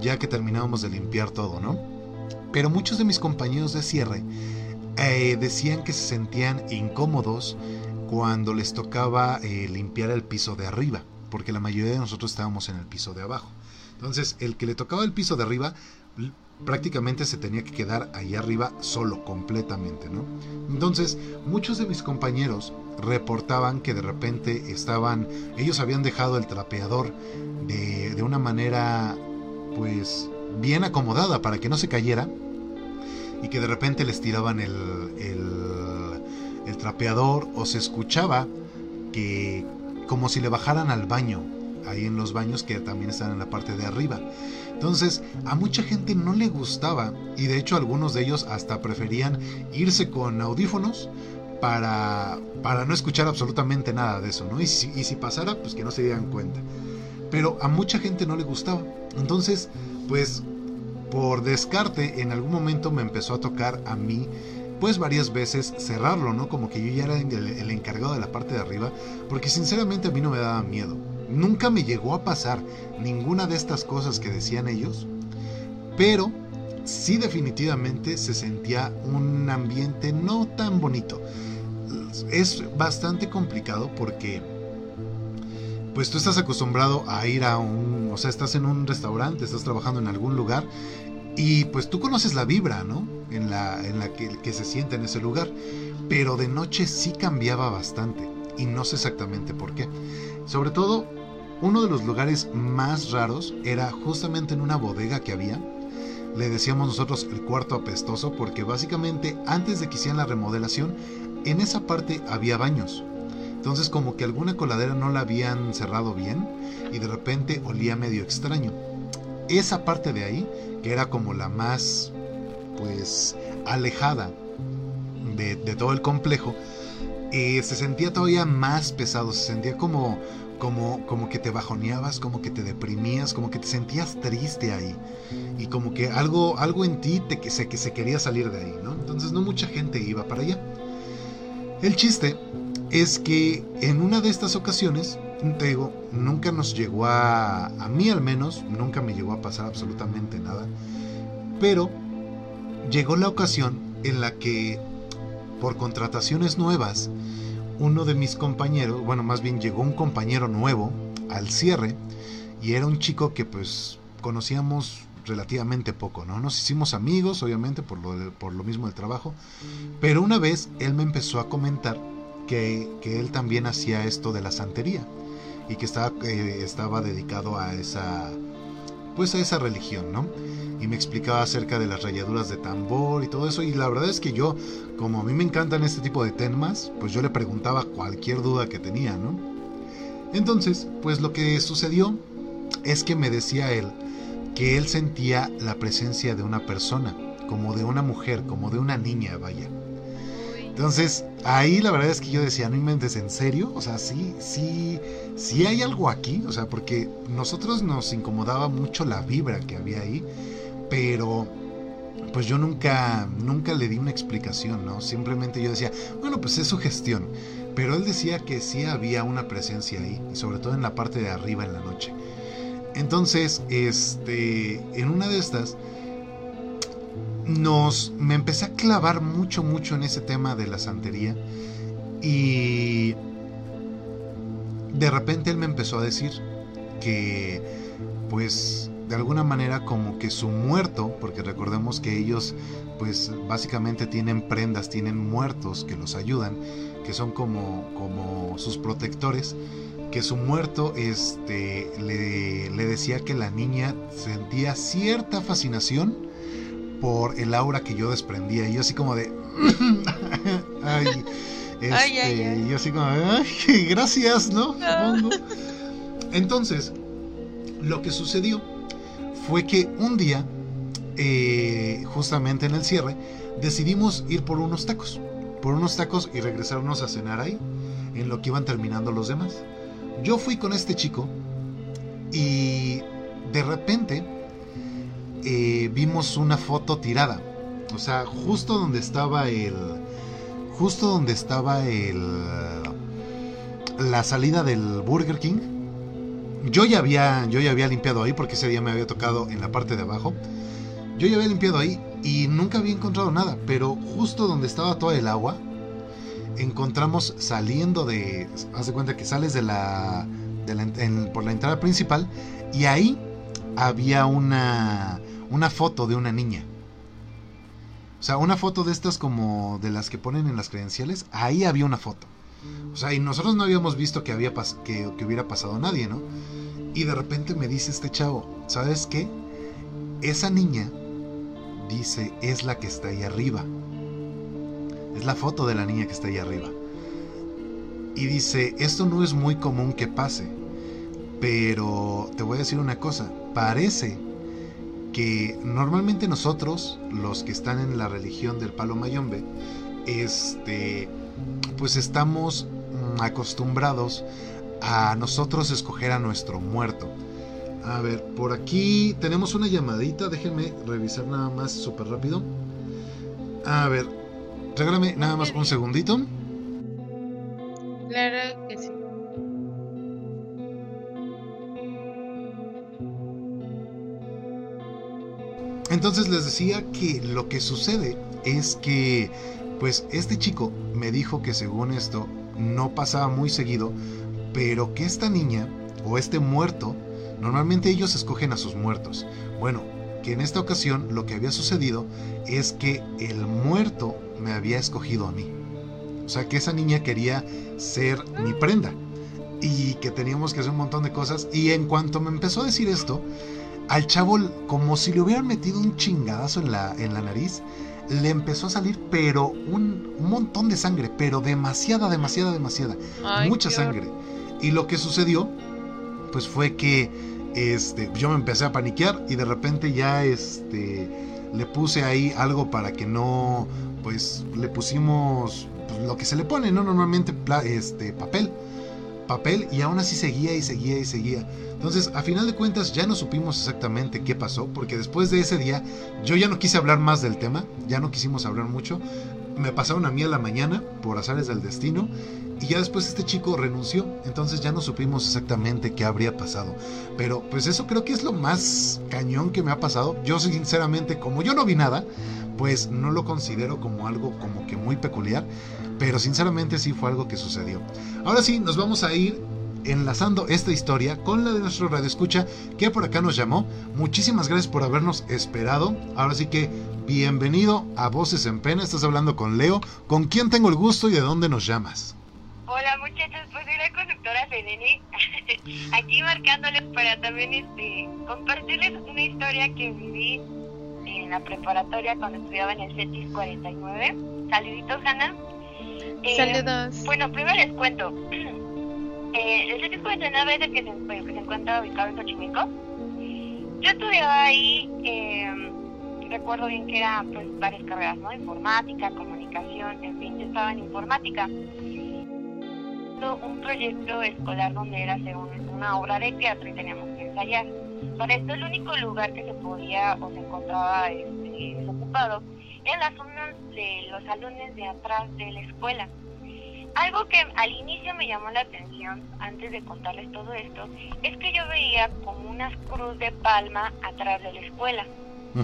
ya que terminábamos de limpiar todo, ¿no? Pero muchos de mis compañeros de cierre eh, decían que se sentían incómodos cuando les tocaba eh, limpiar el piso de arriba porque la mayoría de nosotros estábamos en el piso de abajo. Entonces, el que le tocaba el piso de arriba prácticamente se tenía que quedar ahí arriba solo, completamente, ¿no? Entonces, muchos de mis compañeros reportaban que de repente estaban, ellos habían dejado el trapeador de, de una manera, pues, bien acomodada para que no se cayera y que de repente les tiraban el, el, el trapeador o se escuchaba que como si le bajaran al baño, ahí en los baños que también están en la parte de arriba. Entonces, a mucha gente no le gustaba y de hecho algunos de ellos hasta preferían irse con audífonos para, para no escuchar absolutamente nada de eso, ¿no? Y si, y si pasara, pues que no se dieran cuenta. Pero a mucha gente no le gustaba. Entonces, pues por descarte, en algún momento me empezó a tocar a mí pues varias veces cerrarlo, ¿no? Como que yo ya era el, encargado de la parte de arriba, porque sinceramente a mí no me daba miedo. Nunca me llegó a pasar ninguna de estas cosas que decían ellos, pero sí definitivamente se sentía un ambiente no tan bonito. Es bastante complicado porque pues tú estás acostumbrado a ir a un, o sea, estás en un restaurante, estás trabajando en algún lugar y pues tú conoces la vibra, ¿no? En la, en la que, que se siente en ese lugar. pero de noche sí cambiaba bastante y no sé exactamente por qué. Sobre todo, uno de los lugares más raros era justamente en una bodega que había. Le decíamos nosotros el cuarto apestoso porque básicamente antes de que hicieran la remodelación, en esa parte había baños. Entonces como que alguna coladera no la habían cerrado bien y de repente olía medio extraño. Esa parte de ahí, que era como la más pues alejada de, todo el complejo, eh, se sentía todavía más pesado, se sentía como, como, como que te bajoneabas, como que te deprimías, como que te sentías triste ahí. Y como que algo, algo en ti te, que, se, que se quería salir de ahí, ¿no? Entonces no mucha gente iba para allá. El chiste es que en una de estas ocasiones, te digo, nunca nos llegó a, a mí al menos, nunca me llegó a pasar absolutamente nada, pero llegó la ocasión en la que, por contrataciones nuevas, uno de mis compañeros, bueno, más bien llegó un compañero nuevo al cierre y era un chico que pues conocíamos relativamente poco, ¿no? Nos hicimos amigos, obviamente, por lo, por lo mismo del trabajo, pero una vez él me empezó a comentar que, él también hacía esto de la santería y que estaba, eh, estaba dedicado a esa, pues a esa religión, ¿no? Y me explicaba acerca de las rayaduras de tambor y todo eso. Y la verdad es que yo, como a mí me encantan este tipo de temas, pues yo le preguntaba cualquier duda que tenía, ¿no? Entonces, pues lo que sucedió es que me decía él que él sentía la presencia de una persona, como de una mujer, como de una niña, vaya. Entonces, ahí la verdad es que yo decía, no inventes en serio, o sea, sí, sí, sí hay algo aquí, o sea, porque nosotros nos incomodaba mucho la vibra que había ahí, pero pues yo nunca, nunca le di una explicación, ¿no? Simplemente yo decía, bueno, pues es su gestión, pero él decía que sí había una presencia ahí, y sobre todo en la parte de arriba en la noche. Entonces, este, en una de estas, nos me empecé a clavar mucho mucho en ese tema de la santería y de repente él me empezó a decir que pues de alguna manera como que su muerto, porque recordemos que ellos pues básicamente tienen prendas, tienen muertos que los ayudan, que son como, como sus protectores, que su muerto este, le, le decía que la niña sentía cierta fascinación por el aura que yo desprendía. Y yo así como de... ay, este, yo así como ay, gracias, ¿no? Entonces, lo que sucedió fue que un día, eh, justamente en el cierre, decidimos ir por unos tacos. Por unos tacos y regresarnos a cenar ahí, en lo que iban terminando los demás. Yo fui con este chico y de repente eh, vimos una foto tirada. O sea, justo donde estaba el. Justo donde estaba el. La salida del Burger King. Yo ya había. Yo ya había limpiado ahí porque ese día me había tocado en la parte de abajo. Yo ya había limpiado ahí y nunca había encontrado nada. Pero justo donde estaba toda el agua. Encontramos saliendo de. Haz de cuenta que sales de la. por la entrada principal. Y ahí había una una foto de una niña. O sea, una foto de estas como de las que ponen en las credenciales, ahí había una foto. O sea, y nosotros no habíamos visto que, había que, que hubiera pasado nadie, ¿no? Y de repente me dice este chavo, ¿sabes qué? Esa niña, dice, es la que está ahí arriba. Es la foto de la niña que está ahí arriba. Y dice, esto no es muy común que pase, pero te voy a decir una cosa, parece que normalmente nosotros, los que están en la religión del palo mayombe, este, pues estamos acostumbrados a nosotros escoger a nuestro muerto. A ver, por aquí tenemos una llamadita, déjenme revisar nada más súper rápido. A ver, regálame nada más un segundito. Claro Entonces les decía que lo que sucede es que, pues este chico me dijo que según esto no pasaba muy seguido, pero que esta niña o este muerto, normalmente ellos escogen a sus muertos. Bueno, que en esta ocasión lo que había sucedido es que el muerto me había escogido a mí. sea, que esa niña quería ser mi prenda y que teníamos que hacer un montón de cosas. Y en cuanto me empezó a decir esto, al chavo, como si le hubieran metido un chingadazo en la, en la nariz, le empezó a salir, pero un, montón de sangre, pero demasiada, demasiada, demasiada. mucha sangre. Y lo que sucedió, pues fue que este, yo me empecé a paniquear y de repente ya este, le puse ahí algo para que no, pues le pusimos pues, lo que se le pone, ¿no? Normalmente este, papel. Papel y aún así seguía y seguía y seguía. Entonces, a final de cuentas, ya no supimos exactamente qué pasó, porque después de ese día, yo ya no quise hablar más del tema, ya no quisimos hablar mucho. Me pasaron a mí a la mañana, por azares del destino, y ya después este chico renunció, entonces ya no supimos exactamente qué habría pasado. Pero pues eso creo que es lo más cañón que me ha pasado. Yo sinceramente, como yo no vi nada, pues no lo considero como algo como que muy peculiar, pero sinceramente sí fue algo que sucedió. Ahora sí, nos vamos a ir enlazando esta historia con la de nuestro radio escucha que por acá nos llamó. Muchísimas gracias por habernos esperado. Ahora sí que bienvenido a Voces en Pena. Estás hablando con Leo. ¿Con quién tengo el gusto y de dónde nos llamas? Hola muchachos, pues soy la conductora Selene, aquí marcándoles para también este, compartirles una historia que viví en la preparatoria cuando estudiaba en el CETIS 49. Saluditos, Ana. Eh, Saludos. Bueno, primero les cuento. Eh, el CETIS 49 es el que se, que se encuentra ubicado en Xochimilco. Yo estudiaba ahí, eh, recuerdo bien que eran pues, varias carreras, ¿no? Informática, comunicación, en fin, yo estaba en informática. Un proyecto escolar donde era hacer una obra de teatro y teníamos que ensayar. Para esto el único lugar que se podía o se encontraba este, desocupado en las zonas de los salones de atrás de la escuela. Algo que al inicio me llamó la atención, antes de contarles todo esto, es que yo veía como unas cruz de palma atrás de la escuela. Yo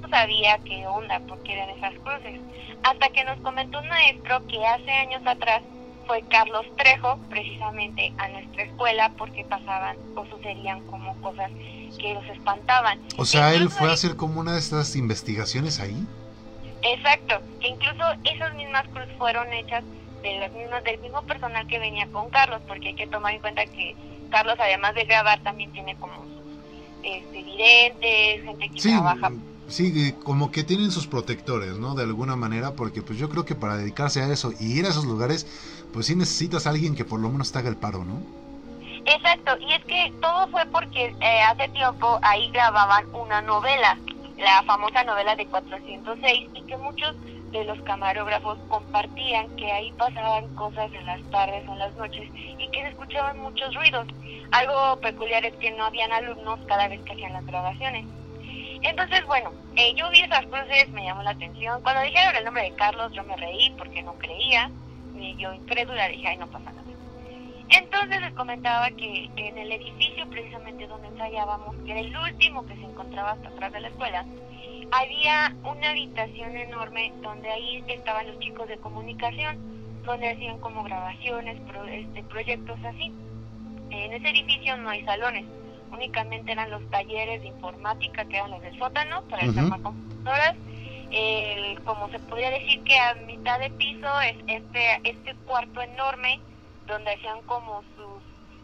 no sabía qué onda, por qué eran esas cruces. Hasta que nos comentó un maestro que hace años atrás fue Carlos Trejo, precisamente a nuestra escuela, porque pasaban o sucedían como cosas que los espantaban. O sea, él fue a hacer como una de estas investigaciones ahí. Exacto, que incluso esas mismas cruces fueron hechas de los mismos, del mismo personal que venía con Carlos, porque hay que tomar en cuenta que Carlos, además de grabar, también tiene como este, videntes, gente que trabaja. Sí, como que tienen sus protectores, ¿no? De alguna manera, porque pues yo creo que para dedicarse a eso y ir a esos lugares, pues sí necesitas a alguien que por lo menos te haga el paro, ¿no? Exacto, y es que todo fue porque eh, hace tiempo ahí grababan una novela, la famosa novela de 406, y que muchos de los camarógrafos compartían que ahí pasaban cosas en las tardes o en las noches y que se escuchaban muchos ruidos. Algo peculiar es que no habían alumnos cada vez que hacían las grabaciones. Entonces, bueno, eh, yo vi esas cruces, me llamó la atención. Cuando dijeron el nombre de Carlos, yo me reí porque no creía. Y yo incrédula dije, ay, no pasa nada. Entonces les comentaba que en el edificio precisamente donde ensayábamos, que era el último que se encontraba hasta atrás de la escuela, había una habitación enorme donde ahí estaban los chicos de comunicación, donde hacían como grabaciones, este, proyectos así. En ese edificio no hay salones, únicamente eran los talleres de informática que eran los del sótano para uh computadoras. como se podría decir que a mitad de piso es este, este cuarto enorme donde hacían como sus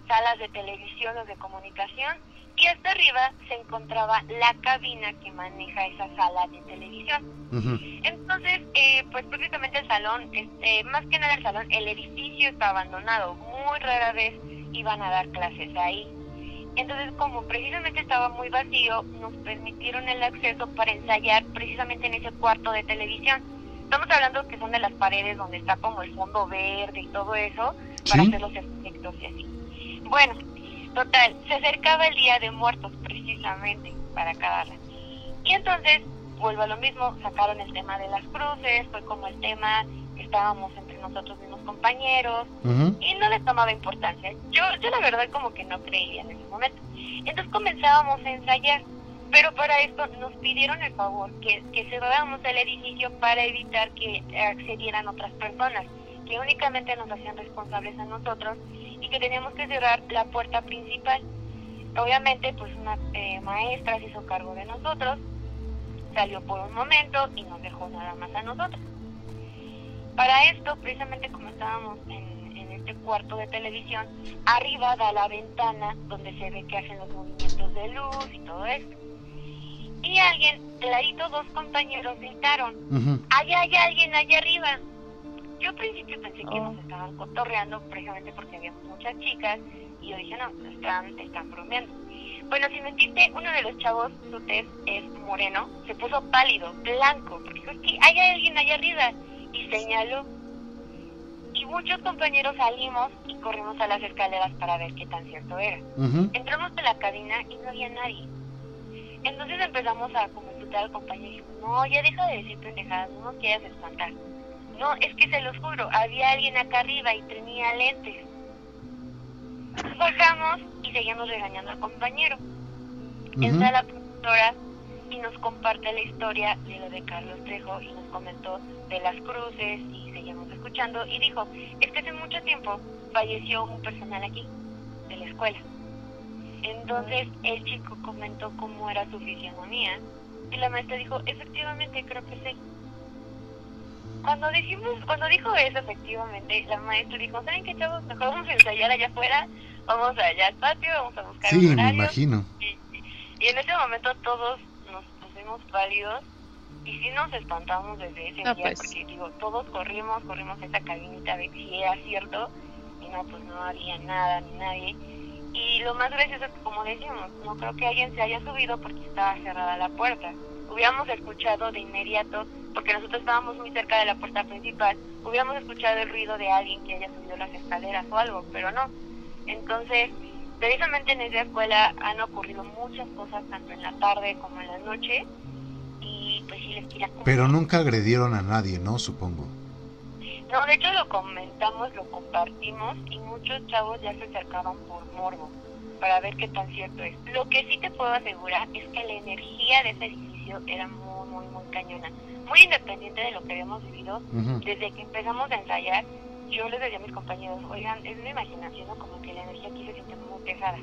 salas de televisión o de comunicación y hasta arriba se encontraba la cabina que maneja esa sala de televisión. Entonces, eh, pues prácticamente el salón, este, más que nada el salón, el edificio está abandonado, muy rara vez iban a dar clases ahí. Entonces, como precisamente estaba muy vacío, nos permitieron el acceso para ensayar precisamente en ese cuarto de televisión. Estamos hablando que son de las paredes donde está como el fondo verde y todo eso, para hacer los efectos y así. Bueno, total, se acercaba el Día de Muertos precisamente para acabarla. Y entonces, vuelvo a lo mismo, sacaron el tema de las cruces, fue como el tema que estábamos entre nosotros mismos compañeros y no les tomaba importancia. Yo, yo la verdad como que no creía en ese momento. Entonces comenzábamos a ensayar, pero para esto nos pidieron el favor que, que cerráramos el edificio para evitar que accedieran otras personas, que únicamente nos hacían responsables a nosotros y que teníamos que cerrar la puerta principal. Obviamente, pues una eh, maestra se hizo cargo de nosotros, salió por un momento y nos dejó nada más a nosotros. Para esto, precisamente como estábamos en, en este cuarto de televisión, arriba da la ventana donde se ve que hacen los movimientos de luz y todo esto. Y alguien, clarito, dos compañeros gritaron, Ujú. allá hay alguien allá arriba. Yo al principio pensé que Oh. nos estaban cotorreando precisamente porque había muchas chicas y yo dije, no, están, están bromeando. Bueno, sin mentirte, uno de los chavos, su tez es moreno, se puso pálido, blanco, porque dijo, es que hay alguien allá arriba y señaló. Y muchos compañeros salimos y corrimos a las escaleras para ver qué tan cierto era. Entramos a la cabina y no había nadie. Entonces empezamos a como insultar al compañero y dijimos, no, ya deja de decir pendejadas, no nos quieras espantar. No, es que se los juro, había alguien acá arriba y tenía lentes. Bajamos y seguimos regañando al compañero. Entra la profesora y nos comparte la historia de lo de Carlos Trejo y nos comentó de las cruces y seguimos escuchando y dijo, es que hace mucho tiempo falleció un personal aquí, de la escuela. Entonces el chico comentó cómo era su fisionomía y la maestra dijo, efectivamente, creo que sí. Cuando dijimos, cuando dijo eso, efectivamente, la maestra dijo, ¿saben qué chavos? Mejor vamos a ensayar allá afuera, vamos allá al patio, vamos a buscar Sí, un me horario. imagino. Y, y en ese momento todos nos pusimos pálidos y sí nos espantamos desde ese día pues. porque digo, todos corrimos, corrimos a esa cabinita a ver si era cierto y no, pues no había nada ni nadie. Y lo más gracioso es que como decimos, no creo que alguien se haya subido porque estaba cerrada la puerta. Hubiéramos escuchado de inmediato, porque nosotros estábamos muy cerca de la puerta principal, hubiéramos escuchado el ruido de alguien que haya subido las escaleras o algo, pero no. Entonces, precisamente en esa escuela han ocurrido muchas cosas, tanto en la tarde como en la noche, y pues sí les quería. Pero nunca agredieron a nadie, ¿no? Supongo. No, de hecho lo comentamos, lo compartimos, y muchos chavos ya se acercaban por morbo, para ver qué tan cierto es. Lo que sí te puedo asegurar es que la energía de ese edificio era muy, muy, muy cañona. Muy independiente de lo que habíamos vivido, Ujú. desde que empezamos a ensayar, yo les decía a mis compañeros, oigan, es mi imaginación, como que la energía aquí se siente muy pesada.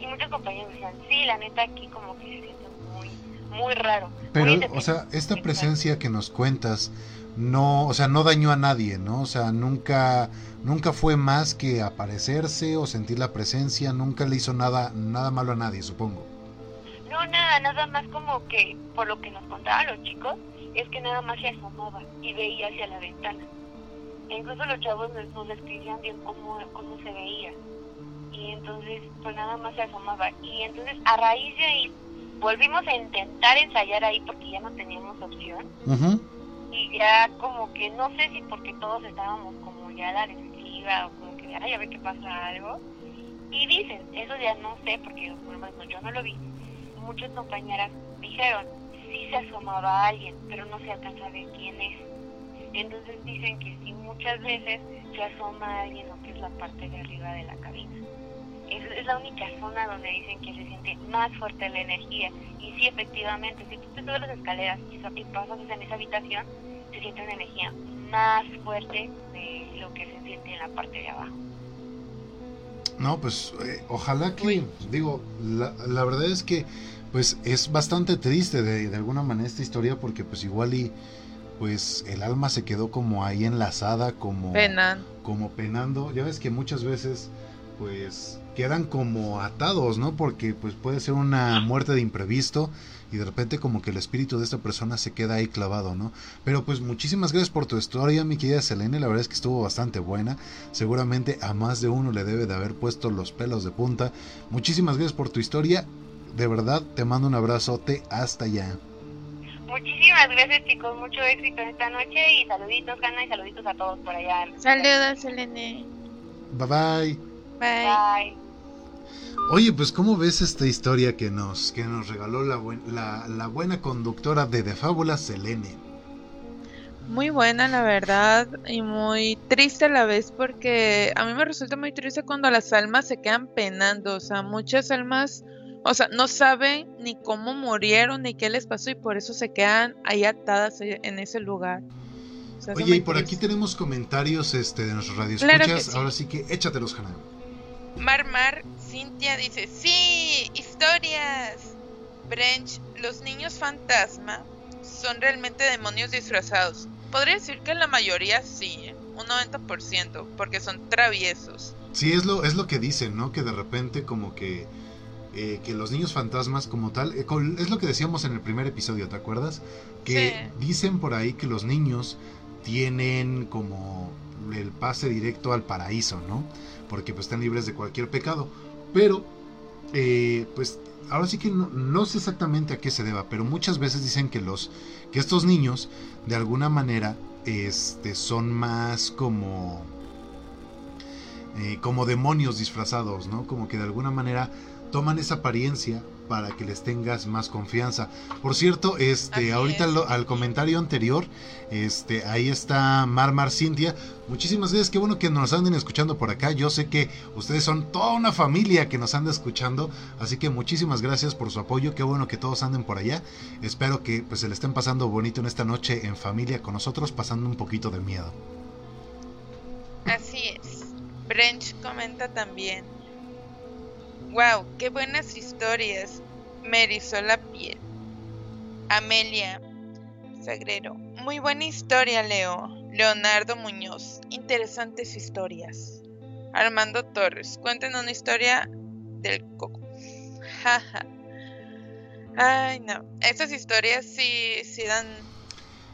Y muchos compañeros decían, sí, la neta aquí como que se siente muy, muy raro. muy Pero, o independiente. sea, esta presencia que nos cuentas no, o sea, no dañó a nadie, ¿no? O sea, nunca, nunca fue más que aparecerse o sentir la presencia, nunca le hizo nada, nada malo a nadie, supongo. No, nada, nada más como que, por lo que nos contaban los chicos, es que nada más se asomaba y veía hacia la ventana. E incluso los chavos nos, nos describían bien cómo, cómo se veía. Y entonces, pues nada más se asomaba. Y entonces, a raíz de ahí, volvimos a intentar ensayar ahí porque ya no teníamos opción. Y ya como que, no sé si porque todos estábamos como ya a la defensiva o como que, ay, a ver qué pasa algo. Y dicen, eso ya no sé porque menos yo no lo vi. Muchas compañeras dijeron, sí se asomaba a alguien, pero no se alcanza a quién es. Entonces dicen que sí, muchas veces se asoma a alguien lo que es la parte de arriba de la cabina. Es, es la única zona donde dicen que se siente más fuerte la energía. Y sí, efectivamente, si tú te subes las escaleras y, so- y pasas en esa habitación, se siente una energía más fuerte de lo que se siente en la parte de abajo. No, pues eh, ojalá que, digo, la, la verdad es que pues es bastante triste de, de alguna manera esta historia porque pues igual y pues el alma se quedó como ahí enlazada, como, como penando. Ya ves que muchas veces pues quedan como atados, ¿no? Porque pues puede ser una muerte de imprevisto y de repente como que el espíritu de esta persona se queda ahí clavado, ¿no? Pero pues muchísimas gracias por tu historia, mi querida Selene, la verdad es que estuvo bastante buena. Seguramente a más de uno le debe de haber puesto los pelos de punta. Muchísimas gracias por tu historia. De verdad, te mando un abrazote hasta allá. Muchísimas gracias chicos, mucho éxito esta noche y saluditos Hanna y saluditos a todos por allá. Saludos, Selene. Bye bye. Bye. Bye. Oye, pues ¿cómo ves esta historia que nos, que nos regaló la, buen- la, la buena conductora de De Fábulas, Selene? Muy buena, la verdad, y muy triste a la vez porque a mí me resulta muy triste cuando las almas se quedan penando, o sea, muchas almas, o sea, no saben ni cómo murieron ni qué les pasó y por eso se quedan ahí atadas e- en ese lugar. O sea, es Oye, y por aquí tenemos comentarios este, de nuestros Claro radioescuchas. sí. Ahora sí que échatelos, Hanna. Mar Mar, Cintia dice, sí, historias. Brench, los niños fantasma son realmente demonios disfrazados. podría decir que la mayoría sí, ¿eh? un 90%, porque son traviesos. Sí, es lo, es lo que dicen, ¿no? Que de repente como que, eh, que los niños fantasmas como tal, eh, es lo que decíamos en el primer episodio, ¿te acuerdas? Que dicen por ahí que los niños tienen como el pase directo al paraíso, ¿no? Porque pues están libres de cualquier pecado. Pero, pues ahora sí que no, sé exactamente a qué se deba, pero muchas veces dicen que los que estos niños de alguna manera este son más como eh, como demonios disfrazados, ¿no? Como que de alguna manera toman esa apariencia para que les tengas más confianza. Por cierto, este, ahorita al comentario anterior, este, ahí está Mar Mar Cintia. Muchísimas gracias, qué bueno que nos anden escuchando por acá. Yo sé que ustedes son toda una familia que nos anda escuchando, así que muchísimas gracias por su apoyo. Qué bueno que todos anden por allá. Espero que pues se le estén pasando bonito en esta noche en familia con nosotros, pasando un poquito de miedo. Así es. Brench comenta también Wow, qué buenas historias. Me erizó la piel. Amelia Sagrero. Muy buena historia, Leo. Leonardo Muñoz. Interesantes historias. Armando Torres. Cuenten una historia del coco. Jaja. Ay, no. Estas historias sí, sí dan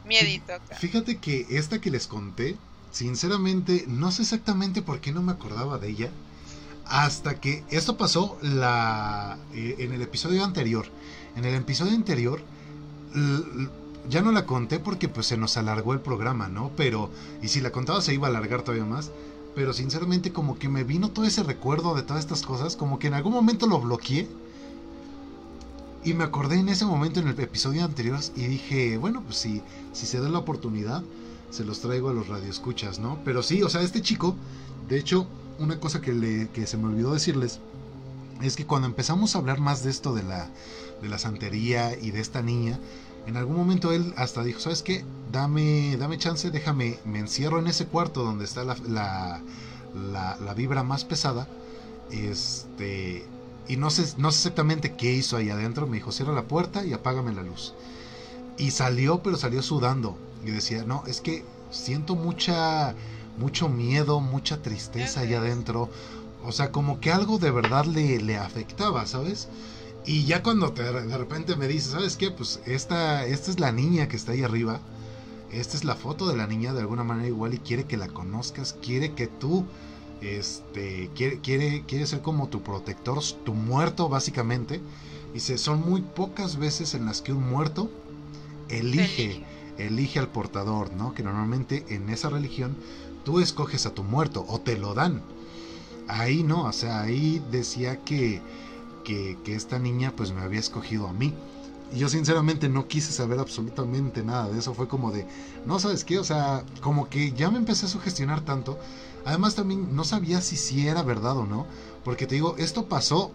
miedito acá. Fíjate que esta que les conté, sinceramente, no sé exactamente por qué no me acordaba de ella. Hasta que esto pasó la, eh, en el episodio anterior. En el episodio anterior ya no la conté porque pues se nos alargó el programa, ¿no? Pero, y si la contaba se iba a alargar todavía más. Pero sinceramente como que me vino todo ese recuerdo de todas estas cosas, como que en algún momento lo bloqueé. Y me acordé en ese momento en el episodio anterior y dije, bueno, pues si, si se da la oportunidad, se los traigo a los radioescuchas, ¿no? Pero sí, o sea, este chico, de hecho, una cosa que, le, que se me olvidó decirles es que cuando empezamos a hablar más de esto de la, de la santería y de esta niña, en algún momento él hasta dijo, ¿sabes qué? Dame, dame chance, déjame, me encierro en ese cuarto donde está la, la, la, vibra más pesada. Este, y no sé, no sé exactamente qué hizo ahí adentro. Me dijo, cierra la puerta y apágame la luz. Y salió, pero salió sudando. Y decía, no, es que siento mucha mucho miedo, mucha tristeza allá adentro. O sea, como que algo de verdad le, le afectaba, ¿sabes? Y ya cuando de repente me dice, ¿sabes qué? Pues esta, esta es la niña que está ahí arriba. Esta es la foto de la niña de alguna manera igual y quiere que la conozcas, quiere que tú, este, quiere, quiere, quiere ser como tu protector, tu muerto básicamente. Dice, son muy pocas veces en las que un muerto elige, elige al portador, ¿no? Que normalmente en esa religión tú escoges a tu muerto o te lo dan. Ahí no, o sea, ahí decía que, que, esta niña pues me había escogido a mí. Y yo sinceramente no quise saber absolutamente nada de eso. Fue como de, no sabes qué, o sea, como que ya me empecé a sugestionar tanto. Además también no sabía si sí era verdad o no. Porque te digo, esto pasó,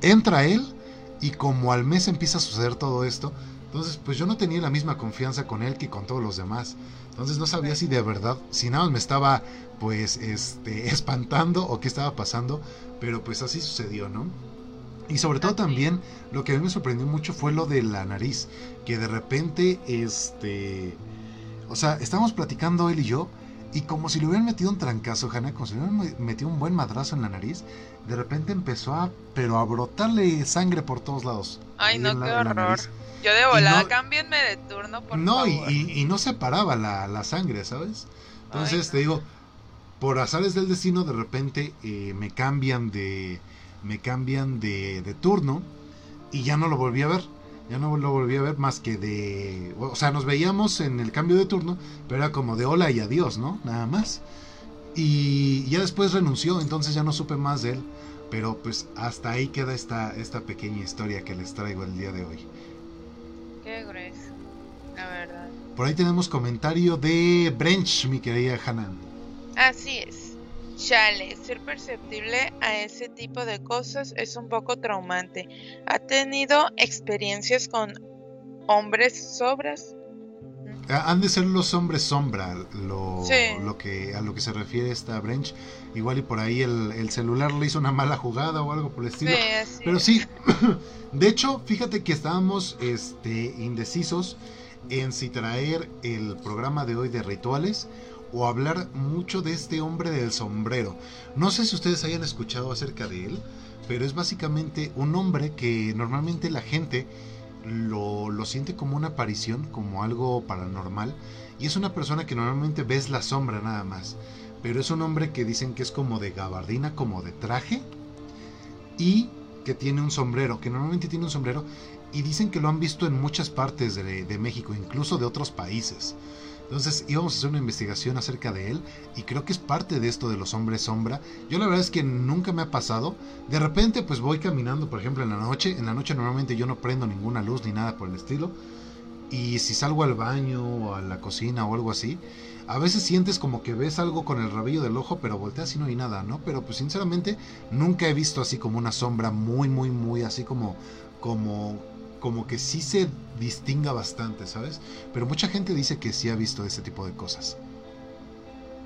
entra él y como al mes empieza a suceder todo esto. Entonces pues yo no tenía la misma confianza con él que con todos los demás. Entonces no sabía si de verdad, si nada más me estaba pues este espantando o qué estaba pasando, pero pues así sucedió, ¿no? Y sobre todo también lo que a mí me sorprendió mucho fue lo de la nariz, que de repente este o sea, estábamos platicando él y yo y como si le hubieran metido un trancazo, Hanna, como si le hubieran metido un buen madrazo en la nariz, de repente empezó a pero a brotarle sangre por todos lados. Ay, no, qué horror. Yo de volada, cámbienme de turno, por no, favor. Y, y, no se paraba la, la sangre, ¿sabes? Entonces te digo, por azares del destino, de repente eh, me cambian de. Me cambian de, de turno. Y ya no lo volví a ver. Ya no lo volví a ver más que de. O sea, nos veíamos en el cambio de turno, pero era como de hola y adiós, ¿no? Nada más. Y ya después renunció, entonces ya no supe más de él. Pero pues hasta ahí queda esta, esta pequeña historia que les traigo el día de hoy. Qué grueso, la verdad. Por ahí tenemos comentario de Brench, mi querida Hanan. Así es. Chale, ser perceptible a ese tipo de cosas es un poco traumante. ¿Ha tenido experiencias con hombres sobras? Han de ser los hombres sombra lo, lo que, a lo que se refiere esta Brench. Igual y por ahí el, celular le hizo una mala jugada o algo por el estilo. Pero sí, de hecho, fíjate que estábamos este, indecisos en si traer el programa de hoy de rituales o hablar mucho de este hombre del sombrero. No sé si ustedes hayan escuchado acerca de él, pero es básicamente un hombre que normalmente la gente lo, lo, siente como una aparición, como algo paranormal, y es una persona que normalmente ves la sombra nada más, pero es un hombre que dicen que es como de gabardina, como de traje, y que tiene un sombrero, que normalmente tiene un sombrero, y dicen que lo han visto en muchas partes de, de México, incluso de otros países. Entonces íbamos a hacer una investigación acerca de él y creo que es parte de esto de los hombres sombra. Yo la verdad es que nunca me ha pasado. De repente pues voy caminando, por ejemplo, en la noche. En la noche normalmente yo no prendo ninguna luz ni nada por el estilo. Y si salgo al baño o a la cocina o algo así, a veces sientes como que ves algo con el rabillo del ojo, pero volteas y no hay nada, ¿no? Pero pues sinceramente nunca he visto así como una sombra muy, muy, muy así como, como como que sí se distinga bastante, ¿sabes? Pero mucha gente dice que sí ha visto ese tipo de cosas.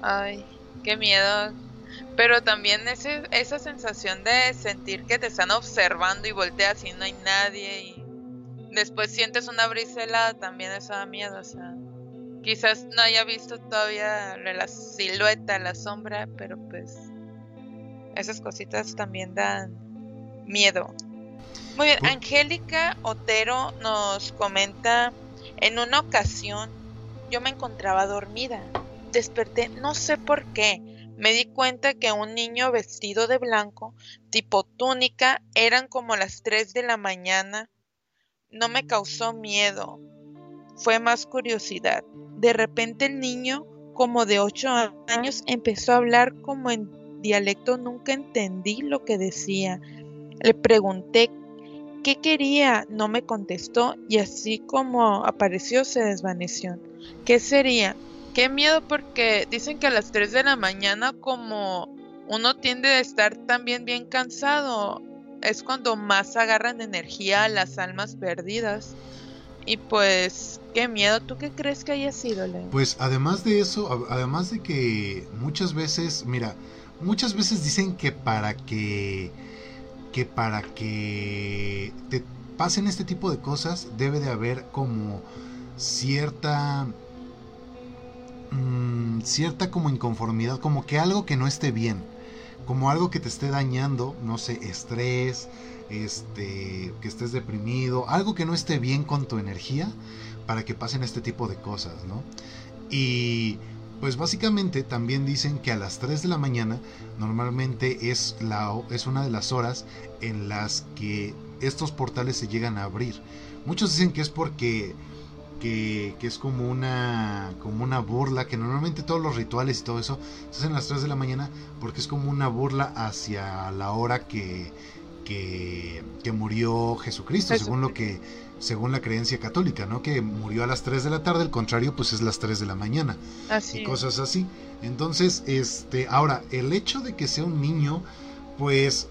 Ay, qué miedo. Pero también ese, esa sensación de sentir que te están observando y volteas y no hay nadie y después sientes una brisa helada, también eso da miedo, o sea, quizás no haya visto todavía la silueta, la sombra, pero pues esas cositas también dan miedo. Muy bien, Angélica Otero nos comenta, en una ocasión yo me encontraba dormida, desperté, no sé por qué, me di cuenta que un niño vestido de blanco, tipo túnica, eran como las 3 de la mañana. No me causó miedo, fue más curiosidad. De repente el niño, como de 8 años, empezó a hablar como en dialecto, nunca entendí lo que decía. Le pregunté ¿Qué quería? No me contestó y así como apareció se desvaneció. ¿Qué sería? Qué miedo porque dicen que a las 3 de la mañana como uno tiende a estar también bien cansado, es cuando más agarran energía a las almas perdidas. Y pues, qué miedo. ¿Tú qué crees que haya sido, Leo? Pues además de eso, además de que muchas veces, mira, muchas veces dicen que para que que para que te pasen este tipo de cosas debe de haber como cierta mm, cierta como inconformidad, como que algo que no esté bien, como algo que te esté dañando, no sé, estrés, este, que estés deprimido, algo que no esté bien con tu energía para que pasen este tipo de cosas, ¿no? Y pues básicamente también dicen que a las 3 de la mañana normalmente es, la, es una de las horas en las que estos portales se llegan a abrir. Muchos dicen que es porque que, es como una como una burla, que normalmente todos los rituales y todo eso se hacen a las 3 de la mañana porque es como una burla hacia la hora que, que, que murió Jesucristo, según lo que según la creencia católica, ¿no? Que murió a las 3 de la tarde, el contrario pues es las 3 de la mañana. Así y cosas así. Entonces, este, ahora, el hecho de que sea un niño, pues,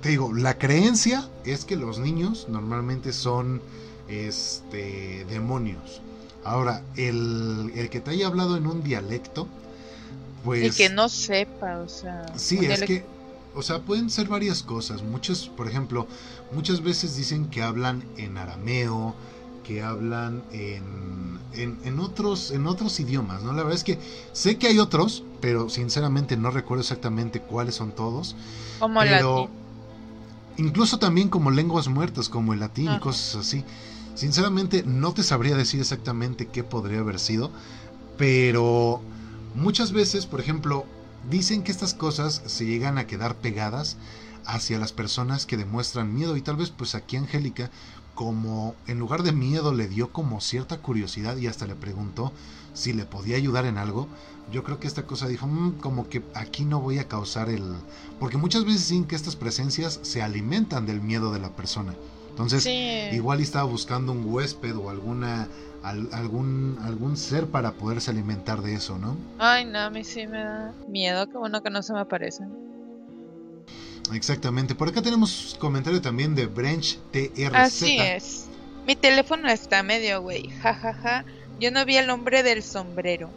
te digo, la creencia es que los niños normalmente son, este, demonios. Ahora, el, el que te haya hablado en un dialecto, pues... Y que no sepa, o sea... Sí, es que o sea, pueden ser varias cosas. Muchas, por ejemplo, muchas veces dicen que hablan en arameo, que hablan en, en, otros, en otros idiomas, ¿no? La verdad es que sé que hay otros, pero sinceramente no recuerdo exactamente cuáles son todos. Como pero incluso también como lenguas muertas, como el latín y cosas así. Sinceramente no te sabría decir exactamente qué podría haber sido, pero muchas veces, por ejemplo, Dicen que estas cosas se llegan a quedar pegadas hacia las personas que demuestran miedo y tal vez pues aquí Angélica como en lugar de miedo le dio como cierta curiosidad y hasta le preguntó si le podía ayudar en algo, yo creo que esta cosa dijo, mm, como que aquí no voy a causar el... Porque muchas veces dicen que estas presencias se alimentan del miedo de la persona. Entonces, igual estaba buscando un huésped o alguna algún, algún ser para poderse alimentar de eso, ¿no? Ay, no, a mí sí me da miedo, que bueno que no se me aparecen. Exactamente. Por acá tenemos comentario también de Branch TRZ. Así es. Mi teléfono está medio güey, jajaja. Yo no vi el hombre del sombrero,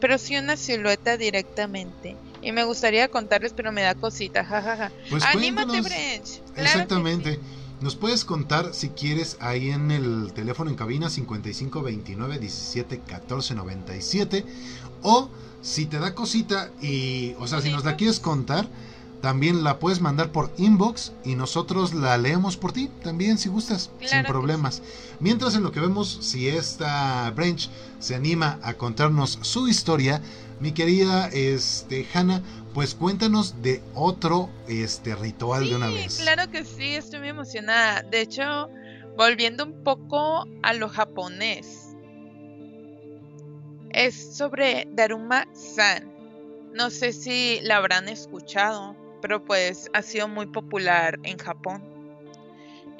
pero sí una silueta directamente. Y me gustaría contarles, pero me da cosita, jajaja. Pues Anímate, Branch. Exactamente. Nos puedes contar si quieres ahí en el teléfono en cabina 55 29 17 14 97 o si te da cosita y, o sea, si nos la quieres contar, también la puedes mandar por inbox y nosotros la leemos por ti también si gustas, sin problemas. Mientras en lo que vemos si esta Branch se anima a contarnos su historia, mi querida este Hanna, pues cuéntanos de otro este ritual de una vez. Claro que sí, estoy muy emocionada. De hecho, volviendo un poco a lo japonés. Es sobre Daruma San. No sé si la habrán escuchado pero pues ha sido muy popular en Japón.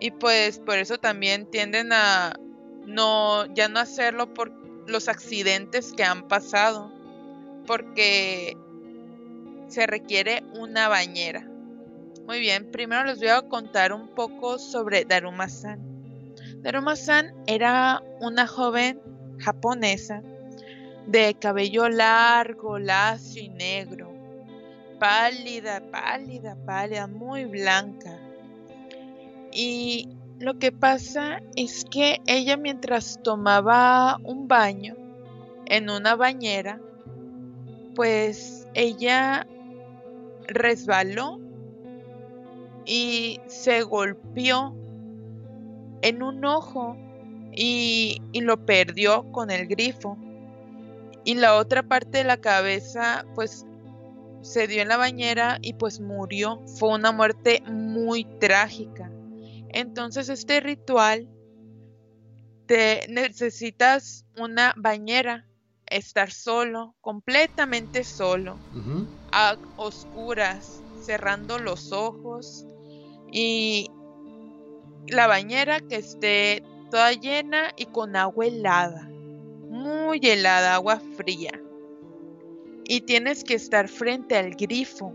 Y pues por eso también tienden a no ya no hacerlo por los accidentes que han pasado, porque se requiere una bañera. Muy bien, primero les voy a contar un poco sobre Daruma-san. Daruma-san era una joven japonesa de cabello largo, lacio y negro pálida, pálida, pálida, muy blanca. Y lo que pasa es que ella mientras tomaba un baño en una bañera, pues ella resbaló y se golpeó en un ojo y, y, lo perdió con el grifo. Y la otra parte de la cabeza pues se dio en la bañera y pues murió. Fue una muerte muy trágica. Entonces este ritual te necesitas una bañera, estar solo, completamente solo, a oscuras, cerrando los ojos y la bañera que esté toda llena y con agua helada, muy helada, agua fría y tienes que estar frente al grifo.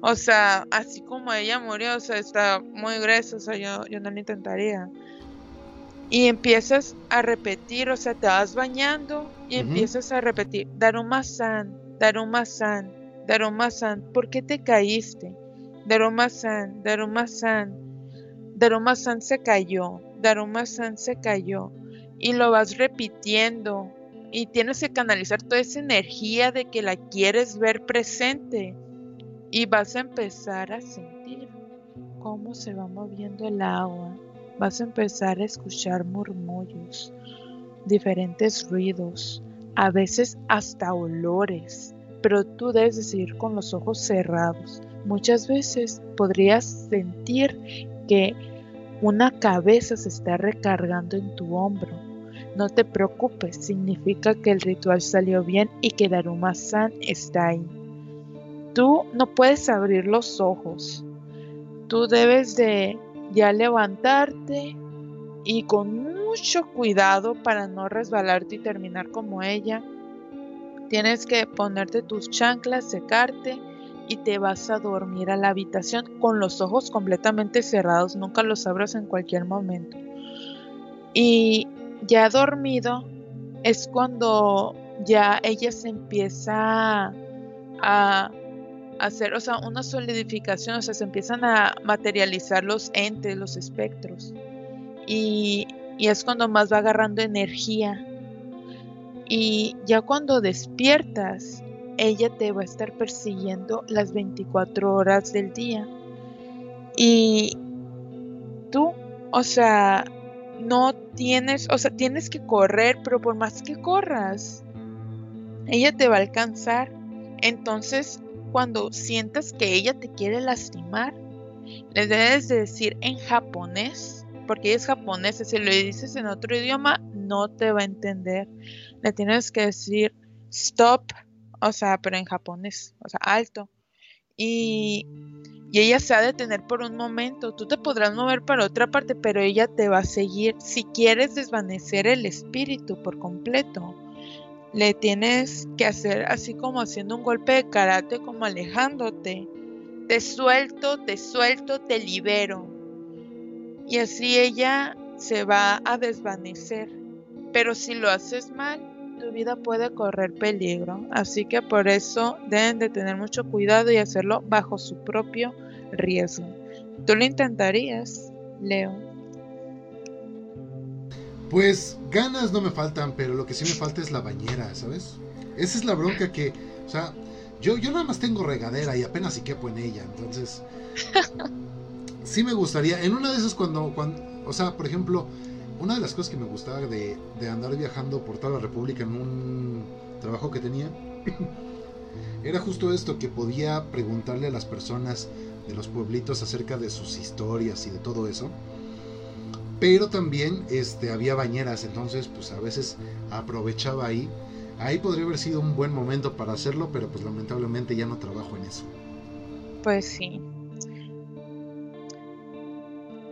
O sea, así como ella murió, o sea, está muy gruesa, o sea, yo, yo no lo intentaría. Y empiezas a repetir, o sea, te vas bañando y empiezas a repetir, Daruma-san, Daruma-san, Daruma-san, ¿por qué te caíste? Daruma-san, Daruma-san, Daruma-san se cayó, Daruma-san se cayó. Y lo vas repitiendo y tienes que canalizar toda esa energía de que la quieres ver presente y vas a empezar a sentir cómo se va moviendo el agua. Vas a empezar a escuchar murmullos, diferentes ruidos, a veces hasta olores, pero tú debes seguir con los ojos cerrados. Muchas veces podrías sentir que una cabeza se está recargando en tu hombro no te preocupes, significa que el ritual salió bien y que Daruma-san está ahí. Tú no puedes abrir los ojos. Tú debes de ya levantarte y con mucho cuidado para no resbalarte y terminar como ella. Tienes que ponerte tus chanclas, secarte y te vas a dormir a la habitación con los ojos completamente cerrados. Nunca los abras en cualquier momento. Y ya dormido es cuando ya ella se empieza a hacer, o sea, una solidificación, o sea, se empiezan a materializar los entes, los espectros. Y, y es cuando más va agarrando energía. Y ya cuando despiertas, ella te va a estar persiguiendo las 24 horas del día. Y tú, o sea, no tienes, o sea, tienes que correr, pero por más que corras, ella te va a alcanzar. Entonces, cuando sientas que ella te quiere lastimar, le debes de decir en japonés, porque ella es japonesa, si le dices en otro idioma, no te va a entender. Le tienes que decir stop, o sea, pero en japonés, o sea, alto. Y y ella se ha de detener por un momento. Tú te podrás mover para otra parte, pero ella te va a seguir. Si quieres desvanecer el espíritu por completo, le tienes que hacer así como haciendo un golpe de karate, como alejándote. Te suelto, te suelto, te libero. Y así ella se va a desvanecer. Pero si lo haces mal, tu vida puede correr peligro. Así que por eso deben de tener mucho cuidado y hacerlo bajo su propio riesgo. ¿Tú lo intentarías? Leo. Pues ganas no me faltan, pero lo que sí me falta es la bañera, ¿sabes? Esa es la bronca que, o sea, yo, yo nada más tengo regadera y apenas si quepo en ella, entonces... sí me gustaría, en una de esas cuando, o sea, por ejemplo, una de las cosas que me gustaba de, de andar viajando por toda la República en un trabajo que tenía, era justo esto, que podía preguntarle a las personas de los pueblitos acerca de sus historias y de todo eso. Pero también este, había bañeras, entonces pues a veces aprovechaba ahí. Ahí podría haber sido un buen momento para hacerlo, pero pues lamentablemente ya no trabajo en eso. Pues sí.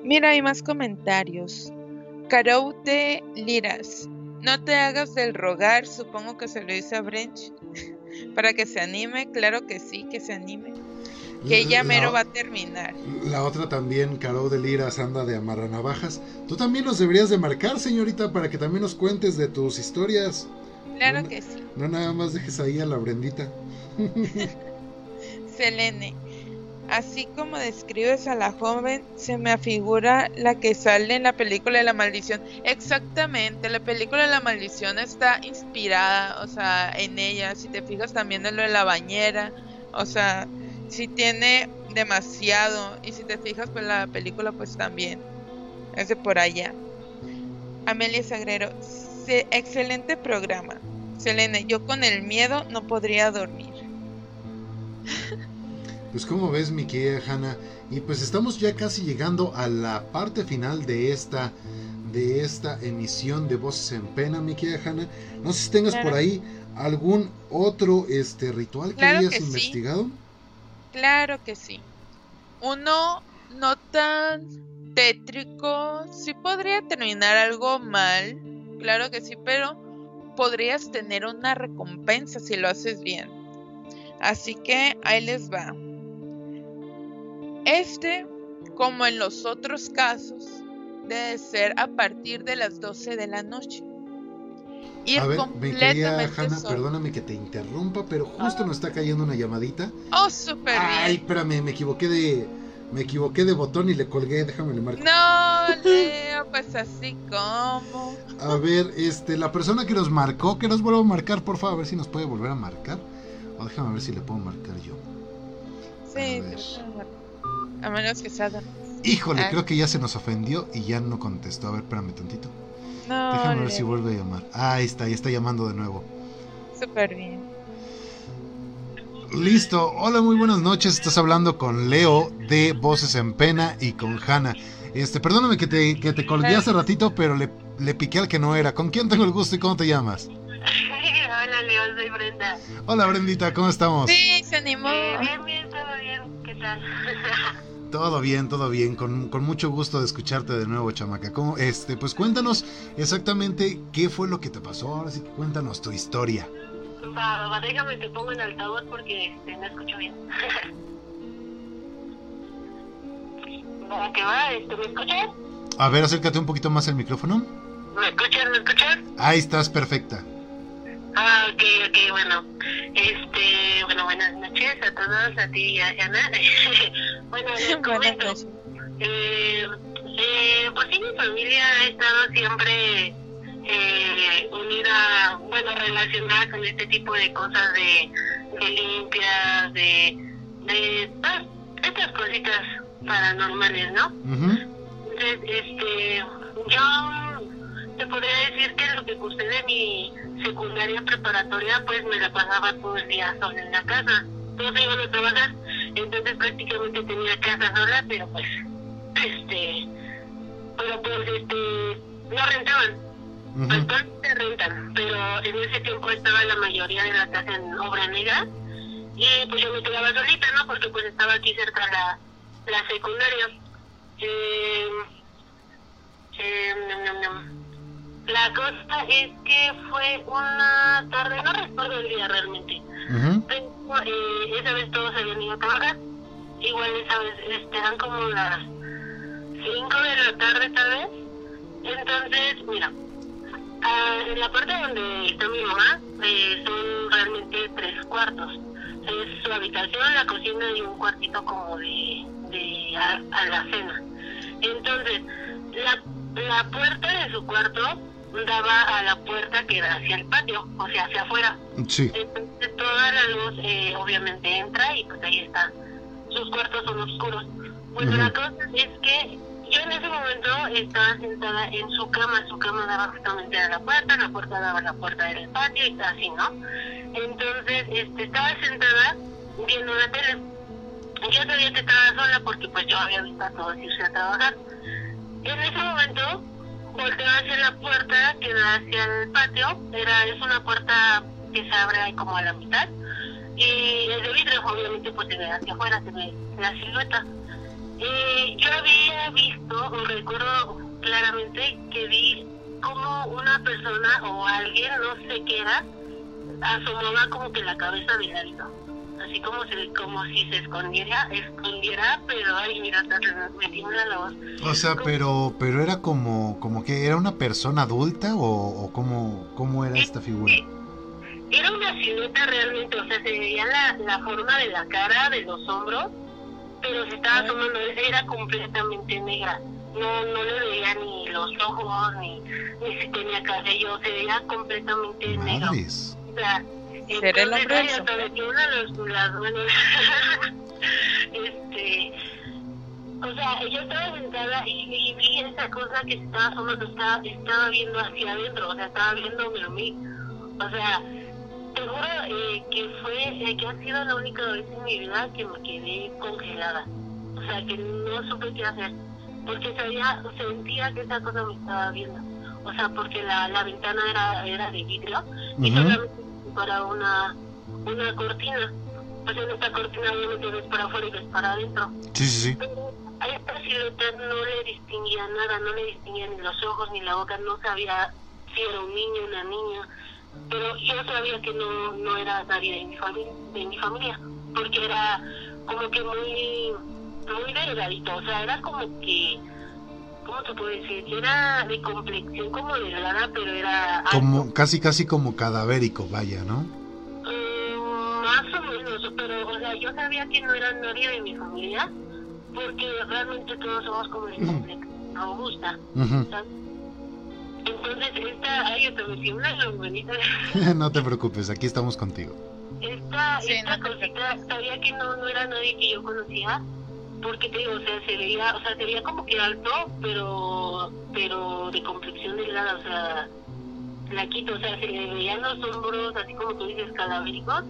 Mira, hay más comentarios. Carou de Liras. No te hagas del rogar, supongo que se lo dice a Brench. Para que se anime, claro que sí, que se anime. Que ya mero va a terminar. La otra también, Carou de Liras, anda de amarranavajas. Tú también nos deberías de marcar, señorita, para que también nos cuentes de tus historias. Claro que sí. No nada más dejes ahí a la Brendita. Selene. Así como describes a la joven, se me afigura la que sale en la película de la maldición. Exactamente, la película de la maldición está inspirada, o sea, en ella. Si te fijas también en lo de la bañera, o sea, si tiene demasiado. Y si te fijas, pues la película, pues también es de por allá. Amelia Sagrero, excelente programa. Selene, yo con el miedo no podría dormir. Pues como ves mi querida Hanna, y pues estamos ya casi llegando a la parte final de esta de esta emisión de Voces en Pena, mi querida Hanna. No sé si tengas por ahí algún otro este ritual que hayas investigado. Claro que sí. Uno no tan tétrico, sí podría terminar algo mal, claro que sí, pero podrías tener una recompensa si lo haces bien. Así que ahí les va. Este, como en los otros casos, debe ser a partir de las 12 de la noche. Ir a ver, me quería, Hanna, perdóname que te interrumpa, pero justo nos está cayendo una llamadita. Oh, súper bien. Ay, espérame, me equivoqué de me equivoqué de botón y le colgué, déjame le marco. No, Leo, pues así como. A ver, este, la persona que nos marcó, que nos vuelva a marcar, por favor, a ver si nos puede volver a marcar. O déjame ver si le puedo marcar yo. Sí, a, a menos que sea. Híjole, ah. creo que ya se nos ofendió y ya no contestó. A ver, espérame tantito. No, déjame ver si vuelve a llamar. Ah, ahí está, ahí está llamando de nuevo. Súper bien. Listo. Hola, muy buenas noches. Estás hablando con Leo de Voces en Pena y con Hanna. Este, perdóname que te, que te colgué hace ratito, pero le, le piqué al que no era. ¿Con quién tengo el gusto y cómo te llamas? Hola, Leo, soy Brenda. Hola, Brendita, ¿cómo estamos? Sí, se animó. Eh, bien, bien, todo bien. ¿Qué tal? Todo bien, todo bien, con, con, mucho gusto de escucharte de nuevo, chamaca. ¿Cómo, este, pues cuéntanos exactamente qué fue lo que te pasó. Ahora sí que cuéntanos tu historia. Va, déjame te pongo en altavoz porque este, no escucho bien. qué va? Este, ¿Me escuchas? A ver, acércate un poquito más el micrófono. ¿Me escuchan? ¿Me escuchan? Ahí estás, perfecta. Ah, ok, ok, bueno. Este, bueno, buenas noches a todos, a ti y a Ana. bueno, les comento. Eh, eh, pues sí, mi familia ha estado siempre eh, unida, bueno, relacionada con este tipo de cosas de, de limpias, de, de pues, estas cositas paranormales, ¿no? Entonces, este, yo te podría decir que lo que puse de mi secundaria preparatoria, pues me la pasaba todo el día sola en la casa. Todos iban a trabajar, entonces prácticamente tenía casa sola, pero pues, este, pero pues, este, no rentaban Actualmente se rentan, pero en ese tiempo estaba la mayoría de la casa en obra negra y pues yo me quedaba solita, ¿no? Porque pues estaba aquí cerca la, la secundaria. Eh, eh, la cosa es que fue una tarde, no recuerdo el día realmente, pero eh, esa vez todos habían ido a trabajar. Igual esa vez este, eran como las 5 de la tarde tal vez. Entonces, mira, Ah, en la parte donde está mi mamá eh, son realmente tres cuartos. Es su habitación, la cocina y un cuartito como de, de alacena. Entonces, la, la puerta de su cuarto daba a la puerta que da hacia el patio, o sea, hacia afuera. Sí. Entonces, toda la luz eh, obviamente entra y pues ahí está. Sus cuartos son oscuros. Bueno, la cosa es que yo en ese momento estaba sentada en su cama, su cama daba justamente a la puerta, la puerta daba a la puerta del patio y así, ¿no? Entonces, este, estaba sentada viendo la tele. Yo sabía que estaba sola porque pues yo había visto a todos irse a trabajar. En ese momento volteo hacia la puerta que da hacia el patio, era es una puerta que se abre como a la mitad y es de vidrio, obviamente pues se ve hacia afuera, se la silueta. Eh, yo había visto, o recuerdo claramente que vi como una persona o alguien, no sé qué era, asomaba como que la cabeza de ladito. Así como, si, como si se escondiera, escondiera, pero ay, mira, me tiembla la voz. O sea, pero pero era como como que era una persona adulta o, o cómo, cómo era esta figura? Era una silueta realmente, o sea, se veía la, la forma de la cara, de los hombros, pero se estaba asomando, era completamente negra. No, no le veía ni los ojos, ni, ni si tenía cabello, se veía completamente negro. Madres. O sea, ¿Será el hombre este, o sea, yo estaba sentada y, y vi esa cosa que estaba asomando, estaba, estaba viendo hacia adentro, o sea, estaba viéndome a mí. O sea, te juro eh, que fue, eh, que ha sido la única vez en mi vida que me quedé congelada. O sea, que no supe qué hacer. Porque sabía, sentía que esa cosa me estaba viendo. O sea, porque la, la ventana era, era de vidrio y Ujú. solamente para una, una cortina. Pues en esta cortina obviamente ves para afuera y ves para adentro. Sí, sí, sí. Pero a esta silueta no le distinguía nada, no le distinguía ni los ojos ni la boca, no sabía si era un niño o una niña. Pero yo sabía que no, no era nadie de mi, familia, de mi familia, porque era como que muy, muy delgadito, o sea, era como que, ¿cómo te puedo decir? Era de complexión como delgada, pero era alto. Como casi casi como cadavérico, vaya, ¿no? Mm, más o menos, pero o sea, yo sabía que no era nadie de mi familia, porque realmente todos somos como de complexión robusta. Ujú. ¿sabes? Entonces, esta, ay, hasta me tiemblan las manitas. no te preocupes, aquí estamos contigo. Esta, Sí, esta no te cosita, sabía que no, no era nadie que yo conocía, porque te digo, o sea, se veía, o sea, se veía como que alto, pero, pero de complexión delgada, o sea, flaquito, o sea, se le veían los hombros, así como tú dices, cadavéricos,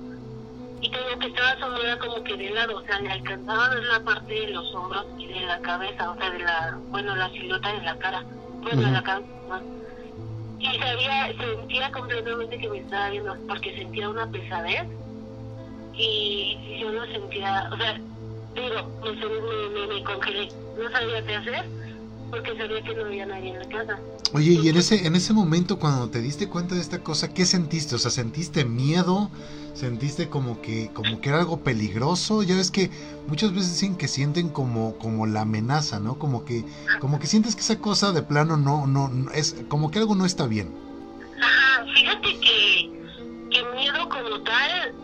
y te digo que estaba asomada como que de lado, o sea, le alcanzaba a ver la parte de los hombros y de la cabeza, o sea, de la, bueno, la silueta de la cara, bueno, Ujú. la cabeza, ¿no? y sabía, sentía completamente que me estaba viendo, porque sentía una pesadez y yo no sentía, o sea, digo, me, me, me, me congelé, no sabía qué hacer porque sabía que no había nadie en la casa. Oye, y en ese en ese momento cuando te diste cuenta de esta cosa, ¿qué sentiste? O sea, ¿sentiste miedo? ¿Sentiste como que como que era algo peligroso? Ya ves que muchas veces dicen que sienten como como la amenaza, ¿no? Como que como que sientes que esa cosa de plano no no, no- es como que algo no está bien. Ajá, fíjate que, que miedo como tal,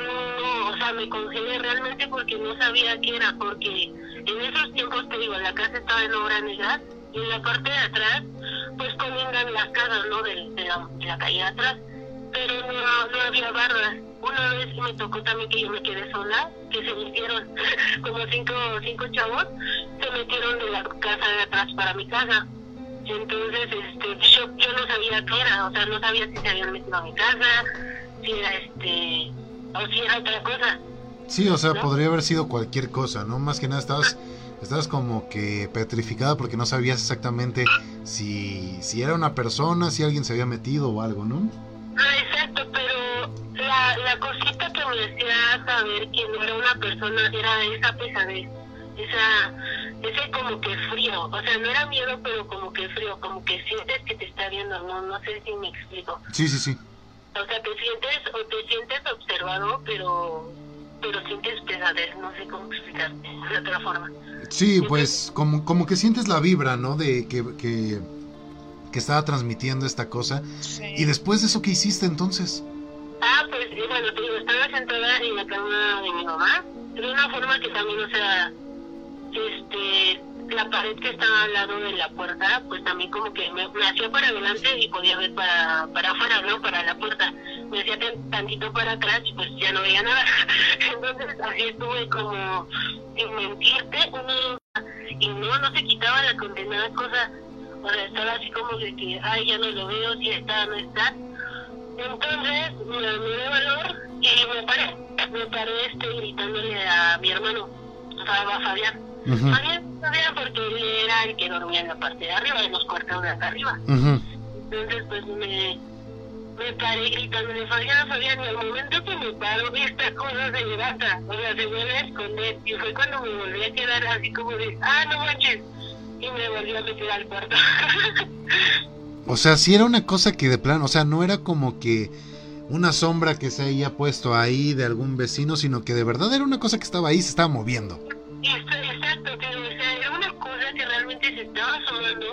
no, o sea, me congelé realmente porque no sabía qué era, porque en esos tiempos, te digo, la casa estaba en obra negra y en la parte de atrás, pues colindan las casas, ¿no? De, de la, calle de atrás, pero no, no había barras. Una vez me tocó también que yo me quedé sola, que se metieron como cinco, cinco chavos, se metieron de la casa de atrás para mi casa. Entonces, este, yo, yo no sabía qué era, o sea, no sabía si se habían metido a mi casa, si era este, o si era otra cosa. Sí, o sea, ¿No? podría haber sido cualquier cosa, ¿no? Más que nada estabas estabas como que petrificada porque no sabías exactamente si si era una persona, si alguien se había metido o algo, ¿no? Ah, exacto, pero la, la cosita que me hacía saber que no era una persona era esa pesadez, esa, ese como que frío, o sea, no era miedo, pero como que frío, como que sientes que te está viendo, no, no sé si me explico. Sí, sí, sí. O sea, te sientes, o te sientes observado, pero, pero sientes pesadez, no sé cómo explicarte de otra forma. Sí, pues como, como que sientes la vibra, ¿no? De que, que, que estaba transmitiendo esta cosa. Sí. Y después de eso, ¿qué hiciste entonces? Ah, pues bueno, te digo, estaba sentada en la cama de mi mamá, de una forma que también, o sea, este, la pared que estaba al lado de la puerta, pues también como que me, hacía para adelante y podía ver para, para afuera, ¿no? Para la puerta. Me hacía tantito para atrás y pues ya no veía nada. Entonces así estuve como sin mentirte, y no, no se quitaba la condenada cosa. O sea, estaba así como de que, ay, ya no lo veo, si está, no está. Entonces me, me dio valor y me paré, me paré este, gritándole a mi hermano, a Fabián Fabián, Fabián, porque él era el que dormía en la parte de arriba, en los cuartos de acá arriba. Entonces, pues me, me paré gritándole, Fabián, Fabián, y al momento que me paro, esta cosa se levanta, o sea, se vuelve a esconder. Y fue cuando me volví a quedar así como de, ah, no manches, y me volví a meter al cuarto. o sea, sí era una cosa que de plano, o sea, no era como que una sombra que se haya puesto ahí de algún vecino, sino que de verdad era una cosa que estaba ahí, se estaba moviendo. Exacto, pero o sea, era una cosa que realmente se estaba asomando,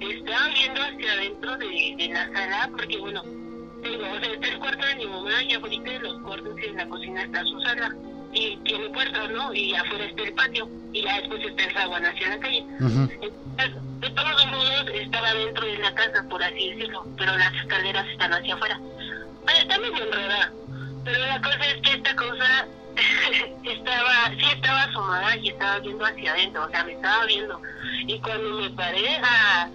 estaba viendo hacia adentro de, de la sala, porque bueno, digo, o sea, está el cuarto de mi mamá y ahorita los cuartos y en la cocina está su sala y tiene puertas, ¿no? Y afuera está el patio y ya después está el zaguán hacia la calle. Entonces, de todos modos estaba dentro de la casa, por así decirlo, pero las escaleras están hacia afuera. Bueno, está medio enredada, pero la cosa es que esta cosa estaba, sí estaba asomada y estaba viendo hacia adentro, o sea, me estaba viendo. Y cuando me paré a,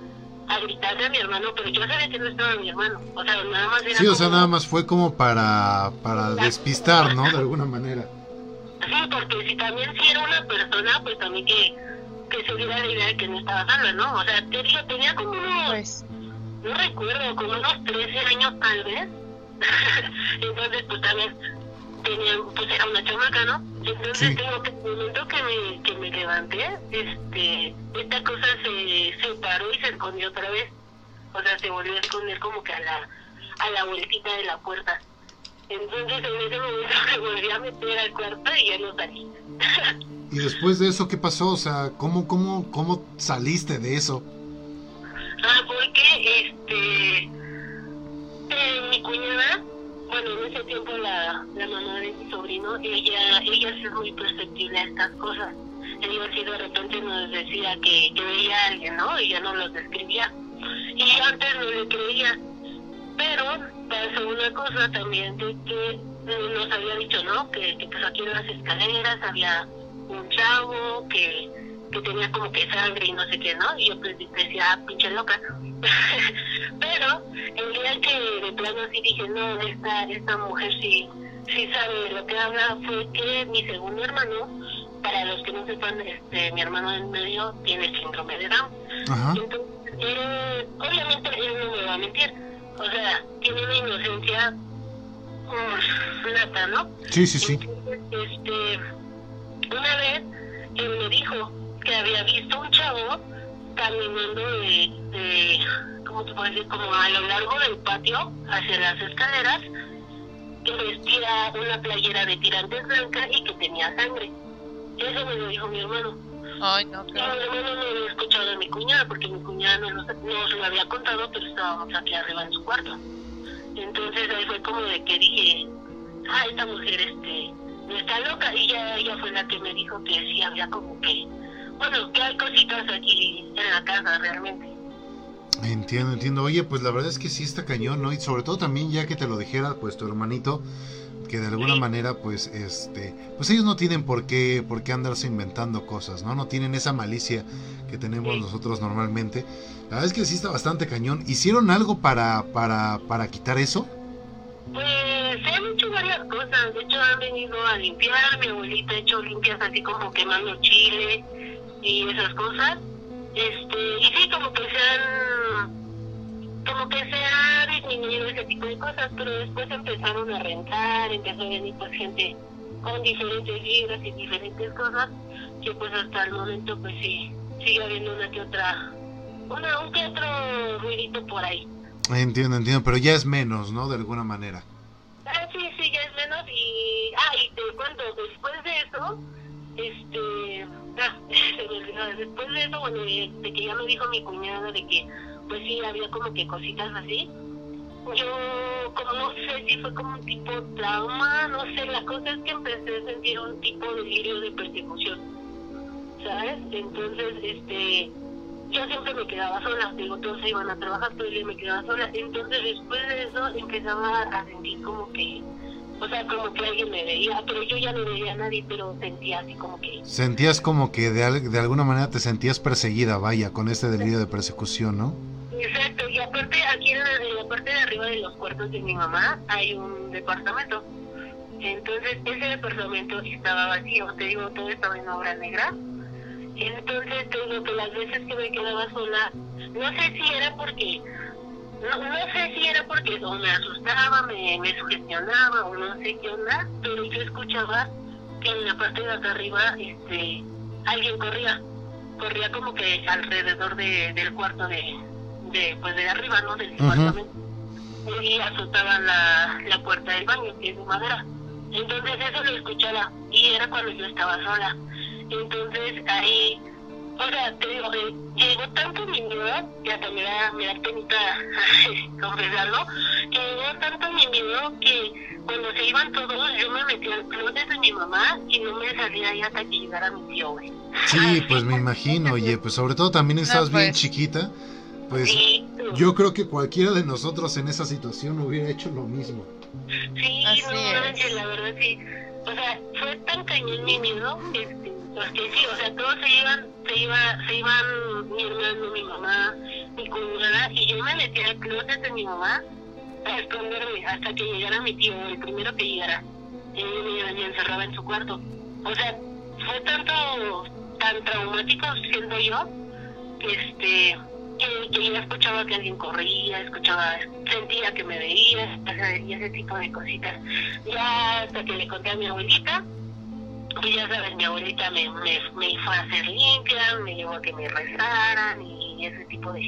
a gritarle a mi hermano, pero yo sabía que no estaba mi hermano, o sea, nada más era Sí, o sea, nada más fue como para, para despistar, ¿no? De alguna manera. Sí, porque si también si era una persona, pues también que, que se diera la idea de que no estaba sola, ¿no? O sea, tenía, tenía como unos, pues. no recuerdo, como unos 13 años tal vez. Entonces, pues también tenía, pues era una chamaca, ¿no? Entonces tengo que, el momento que me, que me levanté, este, esta cosa se, se paró y se escondió otra vez. O sea, se volvió a esconder como que a la, a la vueltita de la puerta. Entonces en ese momento me volví a meter al cuarto y ya no salí. ¿Y después de eso qué pasó? O sea, ¿cómo, cómo, cómo saliste de eso? Ah, porque este, eh, mi cuñada bueno, en ese tiempo la, la mamá de mi sobrino, ella, ella es muy perceptible a estas cosas. Ella sí de repente nos decía que, que veía a alguien, ¿no? Ya no los describía. Y antes no le creía. Pero pasó una cosa también de que nos había dicho, ¿no? Que, que pues aquí en las escaleras había un chavo que que tenía como que sangre y no sé qué, ¿no? Y yo pues decía, ah, pinche loca. Pero el día que de plano sí dije, no, esta, esta mujer sí, sí sabe de lo que habla, fue que mi segundo hermano, para los que no sepan, este, mi hermano en medio tiene síndrome de Down. Entonces, él, obviamente él no me va a mentir. O sea, tiene una inocencia nata, ¿no? Sí, sí, sí. este, una vez él me dijo, que había visto un chavo caminando de, de ¿cómo te puedo decir? Como a lo largo del patio hacia las escaleras, que vestía una playera de tirantes blanca y que tenía sangre. Eso me lo dijo mi hermano. Ay, no, claro. Mi hermano no había escuchado a mi cuñada, porque mi cuñada no, no se lo había contado, pero estábamos aquí arriba en su cuarto. Entonces ahí fue como de que dije, ah, esta mujer este no está loca, y ya ella fue la que me dijo que sí había como que bueno, que hay cositas aquí en la casa realmente. Entiendo, entiendo. Oye, pues la verdad es que sí está cañón, ¿no? Y sobre todo también ya que te lo dijera, pues tu hermanito, que de alguna manera, pues, este, pues ellos no tienen por qué, por qué andarse inventando cosas, ¿no? No tienen esa malicia que tenemos nosotros normalmente. La verdad es que sí está bastante cañón. ¿Hicieron algo para, para, para quitar eso? Pues han hecho varias cosas. De hecho, han venido a limpiar. Mi abuelita ha hecho limpias así como quemando chile y esas cosas. Este, y sí, como que se han como que se ha disminuido ese tipo de cosas, pero después empezaron a rentar, empezó a venir pues gente con diferentes libros y diferentes cosas, que pues hasta el momento pues sí, sigue habiendo una que otra, una, un que otro ruidito por ahí. Entiendo, entiendo, pero ya es menos, ¿no? De alguna manera. Ah, sí, sí, ya es menos y, ah, y te cuento, después de eso, este Ah, después de eso, bueno, de, que ya me dijo mi cuñada de que, pues sí, había como que cositas así, yo, como no sé si fue como un tipo trauma, no sé, la cosa es que empecé a sentir un tipo de delirio de persecución. ¿sabes? Entonces, este, yo siempre me quedaba sola, digo, todos se iban a trabajar, pero yo me quedaba sola. Entonces, después de eso, empezaba a sentir como que, o sea, como que alguien me veía, pero yo ya no veía a nadie, pero sentía así como que... Sentías como que de, de alguna manera te sentías perseguida, vaya, con este delirio de persecución, ¿no? Exacto, y aparte aquí en la, en la parte de arriba de los cuartos de mi mamá hay un departamento. Entonces ese departamento estaba vacío, te digo, todo estaba en obra negra. Entonces te digo que las veces que me quedaba sola, no sé si era porque, no, no sé si era porque o me asustaba, me, me sugestionaba o no sé qué onda, pero yo escuchaba que en la parte de acá arriba este alguien corría, corría como que alrededor de, del cuarto de, de pues de arriba, ¿no? Del departamento. Y azotaba la, la puerta del baño, que es de madera. Entonces eso lo escuchaba y era cuando yo estaba sola. Entonces ahí, o sea, te digo, eh, llegó tanto mi miedo, y hasta me da, me da penita confesarlo, que llegó tanto mi miedo que cuando se iban todos yo me metía al closet de mi mamá y no me salía ahí hasta que llegara mi tío, güey. Sí, pues me imagino, oye, pues sobre todo también estás No, bien pues. chiquita, pues Sí, yo creo que cualquiera de nosotros en esa situación hubiera hecho lo mismo. Sí, Así no es. la verdad sí. O sea, fue tan cañón mi miedo, este, que sí, o sea, todos se iban, se iba, se iban mi hermano, mi mamá, mi cuñada, y yo me metí al closet de mi mamá a esconderme hasta que llegara mi tío, el primero que llegara. Y me, me encerraba en su cuarto. O sea, fue tanto, tan traumático, siento yo, este, que, que yo escuchaba que alguien corría, escuchaba, sentía que me veía, y ese tipo de cositas. Ya hasta que le conté a mi abuelita, pues ya sabes, mi abuelita me, me, me fue a hacer limpia, me llevó a que me rezaran y ese tipo de,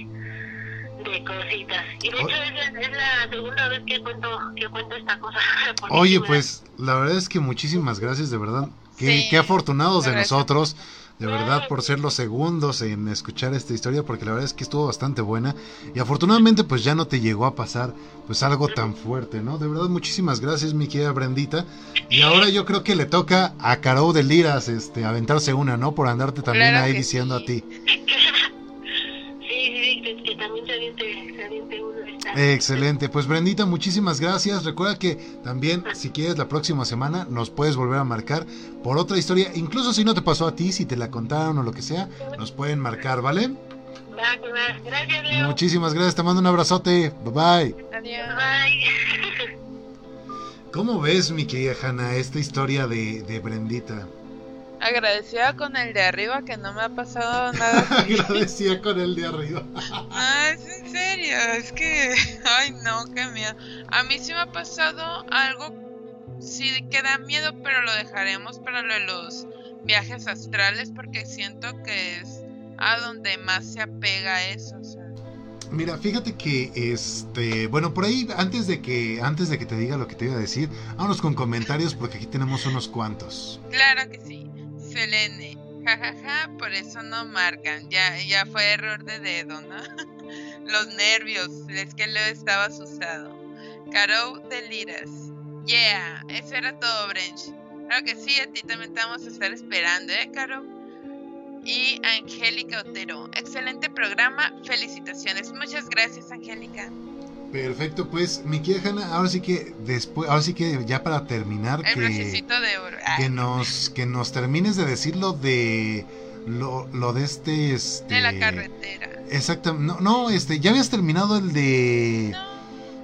de cositas. Y de hecho es, es la segunda vez que cuento, que cuento esta cosa. Oye, pues la verdad es que muchísimas gracias, de verdad. Qué, Sí, qué afortunados de nosotros, de verdad, por ser los segundos en escuchar esta historia, porque la verdad es que estuvo bastante buena. Y afortunadamente, pues ya no te llegó a pasar, pues algo tan fuerte, ¿no? De verdad, muchísimas gracias, mi querida Brendita. Y ahora yo creo que le toca a Caro de Liras, este, aventarse una, ¿no? Por andarte también Claro ahí diciendo sí. a ti. Excelente, pues Brendita, muchísimas gracias. Recuerda que también, si quieres, la próxima semana nos puedes volver a marcar por otra historia. Incluso si no te pasó a ti, si te la contaron o lo que sea, nos pueden marcar, ¿vale? Gracias, Leo. Muchísimas gracias, te mando un abrazote. Bye bye. Adiós. Bye. ¿Cómo ves, mi querida Hanna, esta historia de, de Brendita? Agradecida con el de arriba que no me ha pasado nada así. Agradecía con el de arriba. Ah, es en serio, es que, ay no, qué miedo. A mí sí me ha pasado algo, sí que da miedo, pero lo dejaremos para lo de los viajes astrales porque siento que es a donde más se apega eso. o sea. Mira, fíjate que este, bueno, por ahí antes de que antes de que te diga lo que te iba a decir, vámonos con comentarios porque aquí tenemos unos cuantos. Claro que sí. Selene, jajaja, por eso no marcan. Ya, ya fue error de dedo, ¿no? Los nervios, es que Leo estaba asustado. Caro de Liras. Yeah, eso era todo, Brench. Claro que sí, a ti también te vamos a estar esperando, ¿eh, Caro? Y Angélica Otero. Excelente programa, felicitaciones. Muchas gracias, Angélica. Perfecto, pues mi querida Hanna, ahora sí que después, ahora sí que ya para terminar El que, de oro. Que nos que nos termines de decir lo de lo, lo de este este de la carretera. Exacto, no, no, este, ya habías terminado el de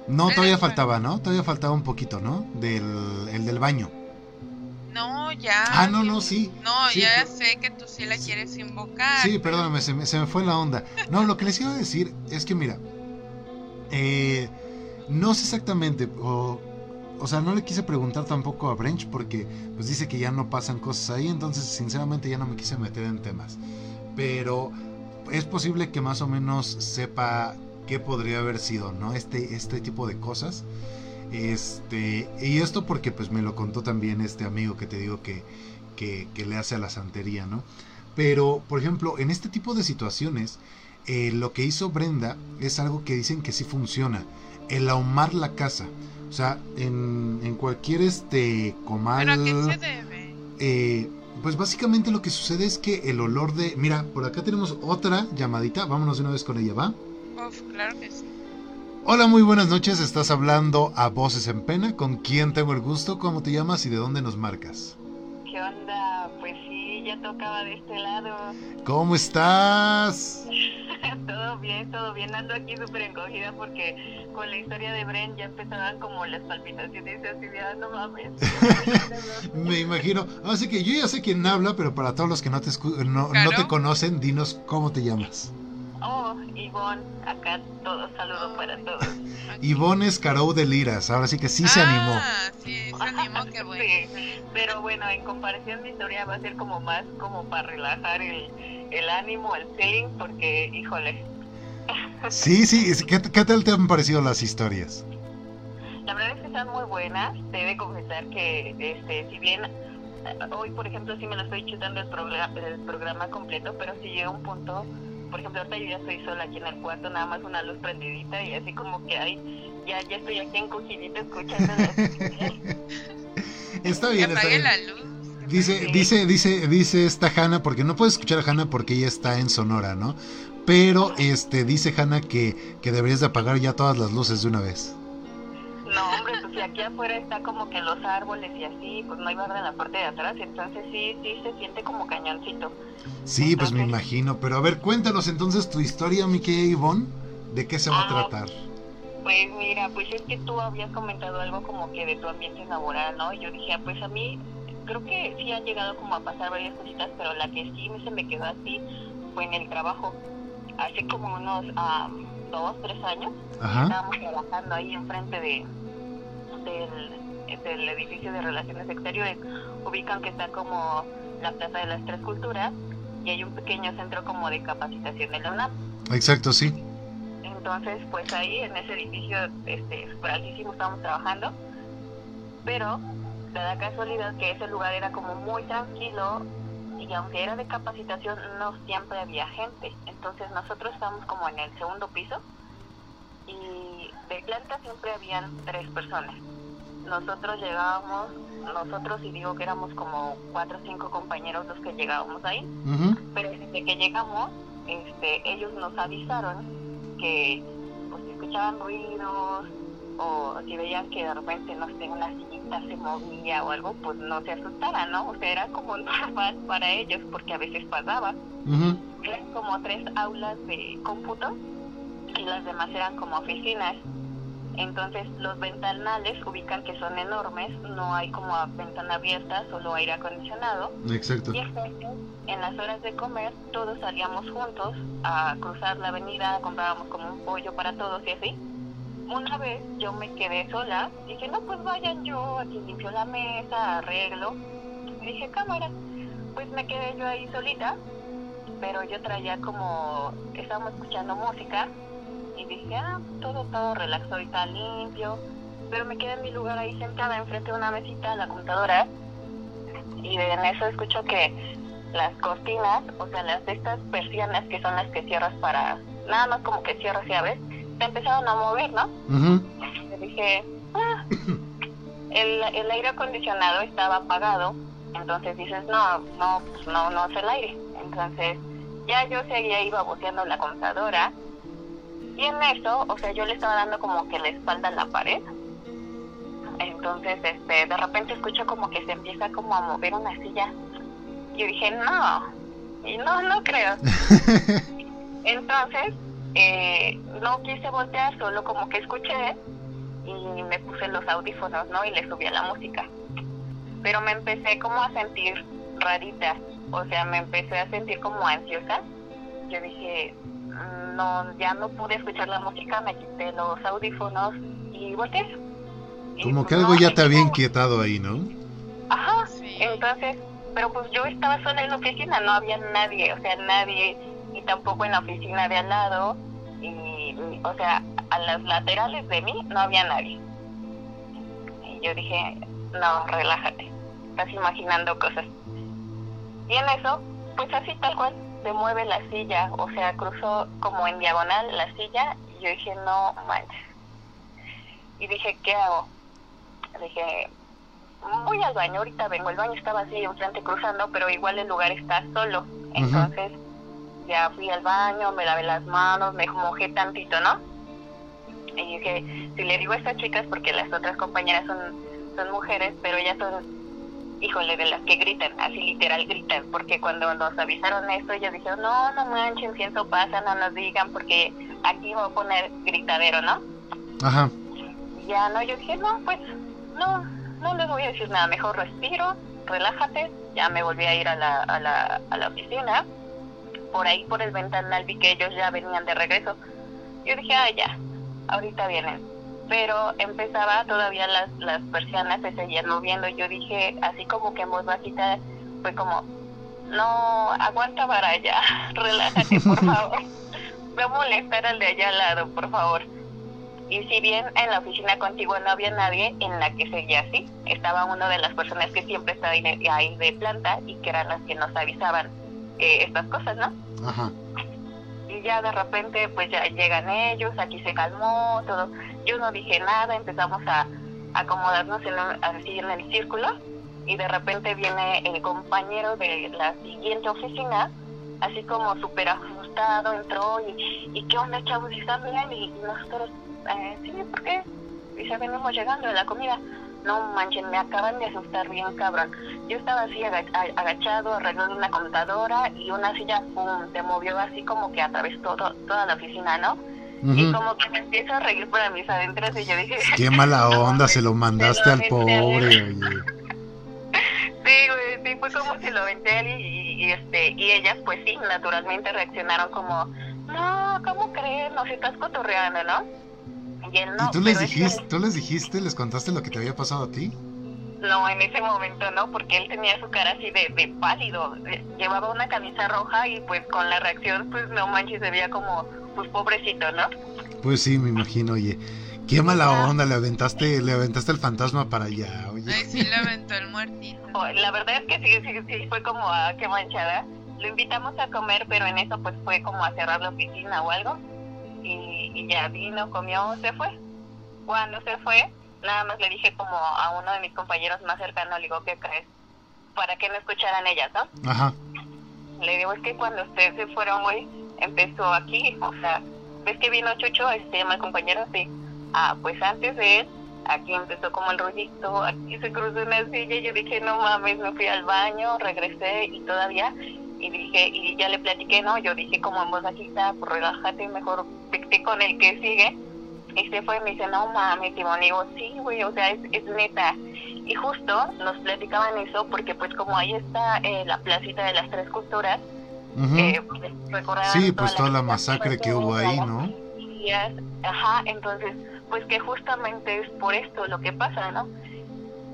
No, No, el todavía del faltaba, ¿no? Todavía faltaba un poquito, ¿no? Del el del baño. no, ya. Ah, no, no, sí. No, Sí, ya pero- sé que tú sí la quieres invocar. Sí, perdóname, se me, se me fue la onda. No, lo que les iba a decir es que, mira, eh, no sé exactamente, o, o sea, no le quise preguntar tampoco a Brench porque pues dice que ya no pasan cosas ahí, entonces sinceramente ya no me quise meter en temas. Pero es posible que más o menos sepa qué podría haber sido, ¿no? Este, este tipo de cosas. Este, y esto porque pues me lo contó también este amigo que te digo que, que, que le hace a la santería, ¿no? Pero, por ejemplo, en este tipo de situaciones, eh, lo que hizo Brenda es algo que dicen que sí funciona. El ahumar la casa. O sea, en, en cualquier este comal... ¿Pero a qué se debe? eh, Pues básicamente lo que sucede es que el olor de... Mira, por acá tenemos otra llamadita. Vámonos de una vez con ella, ¿va? Uf, claro que sí. Hola, muy buenas noches. Estás hablando a Voces en Pena. ¿Con quién tengo el gusto? ¿Cómo te llamas y de dónde nos marcas? ¿Qué onda? Pues sí, ya tocaba de este lado. ¿Cómo estás? todo bien, todo bien. Ando aquí súper encogida porque con la historia de Bren ya empezaban como las palpitaciones y así de, ah, no mames. Me imagino. Así que yo ya sé quién habla, pero para todos los que no te, escu- no, no te conocen, dinos cómo te llamas. Oh, Ivonne, acá todos, saludos para todos. Ivonne Escarou de Liras. Ahora sí que sí se animó. Ah, sí, se animó, qué bueno. Sí, pero bueno, en comparación mi historia va a ser como más como para relajar el, el ánimo, el feeling, porque, híjole, Sí, sí. ¿Qué, qué tal te han parecido las historias? La verdad es que están muy buenas. Te he de confesar que, este, si bien eh, hoy, por ejemplo, sí me lo estoy chutando el, programa el programa completo, pero si llega un punto, por ejemplo, ahorita yo ya estoy sola aquí en el cuarto, nada más una luz prendidita y así como que ay, ya, ya estoy aquí encogidita escuchando. Está Que bien, está bien. la luz. Dice, dice, dice, dice esta Hanna, porque no puedes escuchar a Hanna porque ella está en Sonora, ¿no? Pero este dice Hanna que, que deberías de apagar ya todas las luces de una vez. No, hombre, pues si aquí afuera está como que los árboles y así, pues no hay barra en la parte de atrás, entonces sí, sí se siente como cañoncito. Sí, pues me imagino. Pero a ver, cuéntanos entonces tu historia, mi querida Ivonne. ¿De qué se va a Ah. tratar? Pues mira, pues es que tú habías comentado algo como que de tu ambiente laboral, ¿no? Y yo dije, ah, pues a mí creo que sí han llegado como a pasar varias cositas, pero la que sí se me quedó así fue en el trabajo. Hace como unos ah, dos, tres años Ajá. estábamos trabajando ahí enfrente de del, del edificio de relaciones exteriores. Ubican que está como la Plaza de las Tres Culturas y hay un pequeño centro como de capacitación de la UNAM. Exacto, sí. Entonces, pues ahí en ese edificio, este, por altísimo estábamos trabajando, pero da la casualidad que ese lugar era como muy tranquilo y aunque era de capacitación, no siempre había gente. Entonces nosotros estábamos como en el segundo piso y de planta siempre habían tres personas. Nosotros llegábamos, nosotros y digo que éramos como cuatro o cinco compañeros los que llegábamos ahí pero desde que llegamos, este, ellos nos avisaron que pues, escuchaban ruidos o si veían que de repente, no sé, una sillita se movía o algo, pues no se asustaran, ¿no? O sea, era como normal para ellos porque a veces pasaba. Ujú. Eran como tres aulas de cómputo y las demás eran como oficinas. Entonces los ventanales ubican que son enormes, no hay como ventana abierta, solo aire acondicionado. Exacto. Y entonces, en las horas de comer, todos salíamos juntos a cruzar la avenida, comprábamos como un pollo para todos y así. Una vez yo me quedé sola, dije, no, pues vayan yo, aquí limpio la mesa, arreglo. Dije, cámara. Pues me quedé yo ahí solita, pero yo traía como, estábamos escuchando música y dije, ah, todo, todo relaxado y está limpio. Pero me quedé en mi lugar ahí sentada enfrente de una mesita, la computadora, y en eso escucho que las cortinas, o sea, las de estas persianas que son las que cierras para, nada más como que cierras y abres, se empezaron a mover, ¿no? Ujú. Yo dije, ah, el, el aire acondicionado estaba apagado, entonces dices, no, no, pues no, no es el aire. Entonces, ya yo seguía ahí baboseando en la computadora, y en eso, o sea, yo le estaba dando como que la espalda a la pared. Entonces, este, de repente escucho como que se empieza como a mover una silla. Yo dije, no, y no, no creo. Entonces, eh, no quise voltear, solo como que escuché y me puse los audífonos, ¿no? Y le subí a la música. Pero me empecé como a sentir rarita, o sea, me empecé a sentir como ansiosa. Yo dije, "Mm, no, ya no pude escuchar la música, me quité los audífonos y volteé. Como pues que algo no, ya te había como- inquietado ahí, ¿no? Ajá, Sí. entonces, pero pues yo estaba sola en la oficina, no había nadie, o sea, nadie, y tampoco en la oficina de al lado, y, o sea, a las laterales de mí no había nadie. Y yo dije, no, relájate, estás imaginando cosas. Y en eso, pues así tal cual, se mueve la silla, o sea, cruzó como en diagonal la silla, y yo dije, no manches. Y dije, ¿qué hago? Dije, voy al baño, ahorita vengo, el baño estaba así enfrente cruzando, pero igual el lugar está solo. Entonces ya fui al baño, me lavé las manos, me mojé tantito, ¿no? Y dije, si le digo a estas chicas, porque las otras compañeras son, son mujeres, pero ellas son, híjole, de las que gritan, así literal gritan, porque cuando nos avisaron esto, ellas dijeron, no, no manchen, si eso pasa, no nos digan, porque aquí voy a poner gritadero, ¿no? Ajá. Ya no, yo dije, no, pues, no, no les voy a decir nada, mejor respiro, relájate, ya me volví a ir a la, a la, a la oficina, por ahí por el ventanal vi que ellos ya venían de regreso, yo dije, ah, ya, ahorita vienen, pero empezaba todavía las, las persianas se seguían moviendo, yo dije, así como que en voz bajita, fue como, no, aguanta para allá, relájate por favor, a molestar al de allá al lado, por favor. Y si bien en la oficina contigua no había nadie, en la que seguía así, estaba una de las personas que siempre estaba ahí de planta y que eran las que nos avisaban eh, estas cosas, ¿no? Ajá. Y ya de repente, pues ya llegan ellos, aquí se calmó todo. Yo no dije nada, empezamos a acomodarnos en, así en el círculo y de repente viene el compañero de la siguiente oficina, así como súper asustado, entró y, y ¿qué onda chavos? ¿Y están bien? Y nosotros eh, sí, ¿por qué? Dice, venimos llegando de la comida. No manchen, me acaban de asustar bien, cabrón. Yo estaba así agachado alrededor de una computadora y una silla, pum, se movió así como que atravesó todo, toda la oficina, ¿no? Y como que me empiezo a reír para mis adentros y yo dije... Qué mala onda, se lo mandaste al pobre, oye. Sí, güey, sí, fue como si lo aventé a él y, y, este, y ellas, pues sí, naturalmente reaccionaron como, no, ¿cómo crees? Nos estás cotorreando, ¿no? Y él no. ¿Y tú les, que- dijiste, tú les dijiste, les contaste lo que te había pasado a ti? No, en ese momento no, porque él tenía su cara así de, de pálido. Llevaba una camisa roja y pues con la reacción, pues no manches, se veía como, pues pobrecito, ¿no? Pues sí, me imagino, oye. Qué mala onda, le aventaste, le aventaste el fantasma para allá, oye. Ay, sí le aventó el muertito. O- La verdad es que sí, sí, sí, fue como, ah, qué manchada. Lo invitamos a comer, pero en eso pues fue como a cerrar la oficina o algo. Y, y ya vino, comió, se fue. Cuando se fue, nada más le dije como a uno de mis compañeros más cercanos, le digo, ¿qué crees? Para que no escucharan ellas, ¿no? Ajá. Le digo, es que cuando ustedes se fueron, güey, empezó aquí, o sea, ¿ves que vino Chucho? Este llama el compañero, sí. Ah, pues antes de él, aquí empezó como el rollito, aquí se cruzó una silla, y yo dije, no mames, me fui al baño, regresé y todavía, y dije, y ya le platiqué, ¿no? Yo dije como en voz bajita, pues relájate, mejor con el que sigue. Y se fue y me dice, no mames, Simón, y digo, sí, güey, o sea, es, es neta. Y justo nos platicaban eso porque pues como ahí está eh, la placita de las tres culturas, eh, pues, recordaban Sí, pues toda la masacre que hubo ahí, ¿no? días, Ajá, entonces, pues que justamente es por esto lo que pasa, ¿no?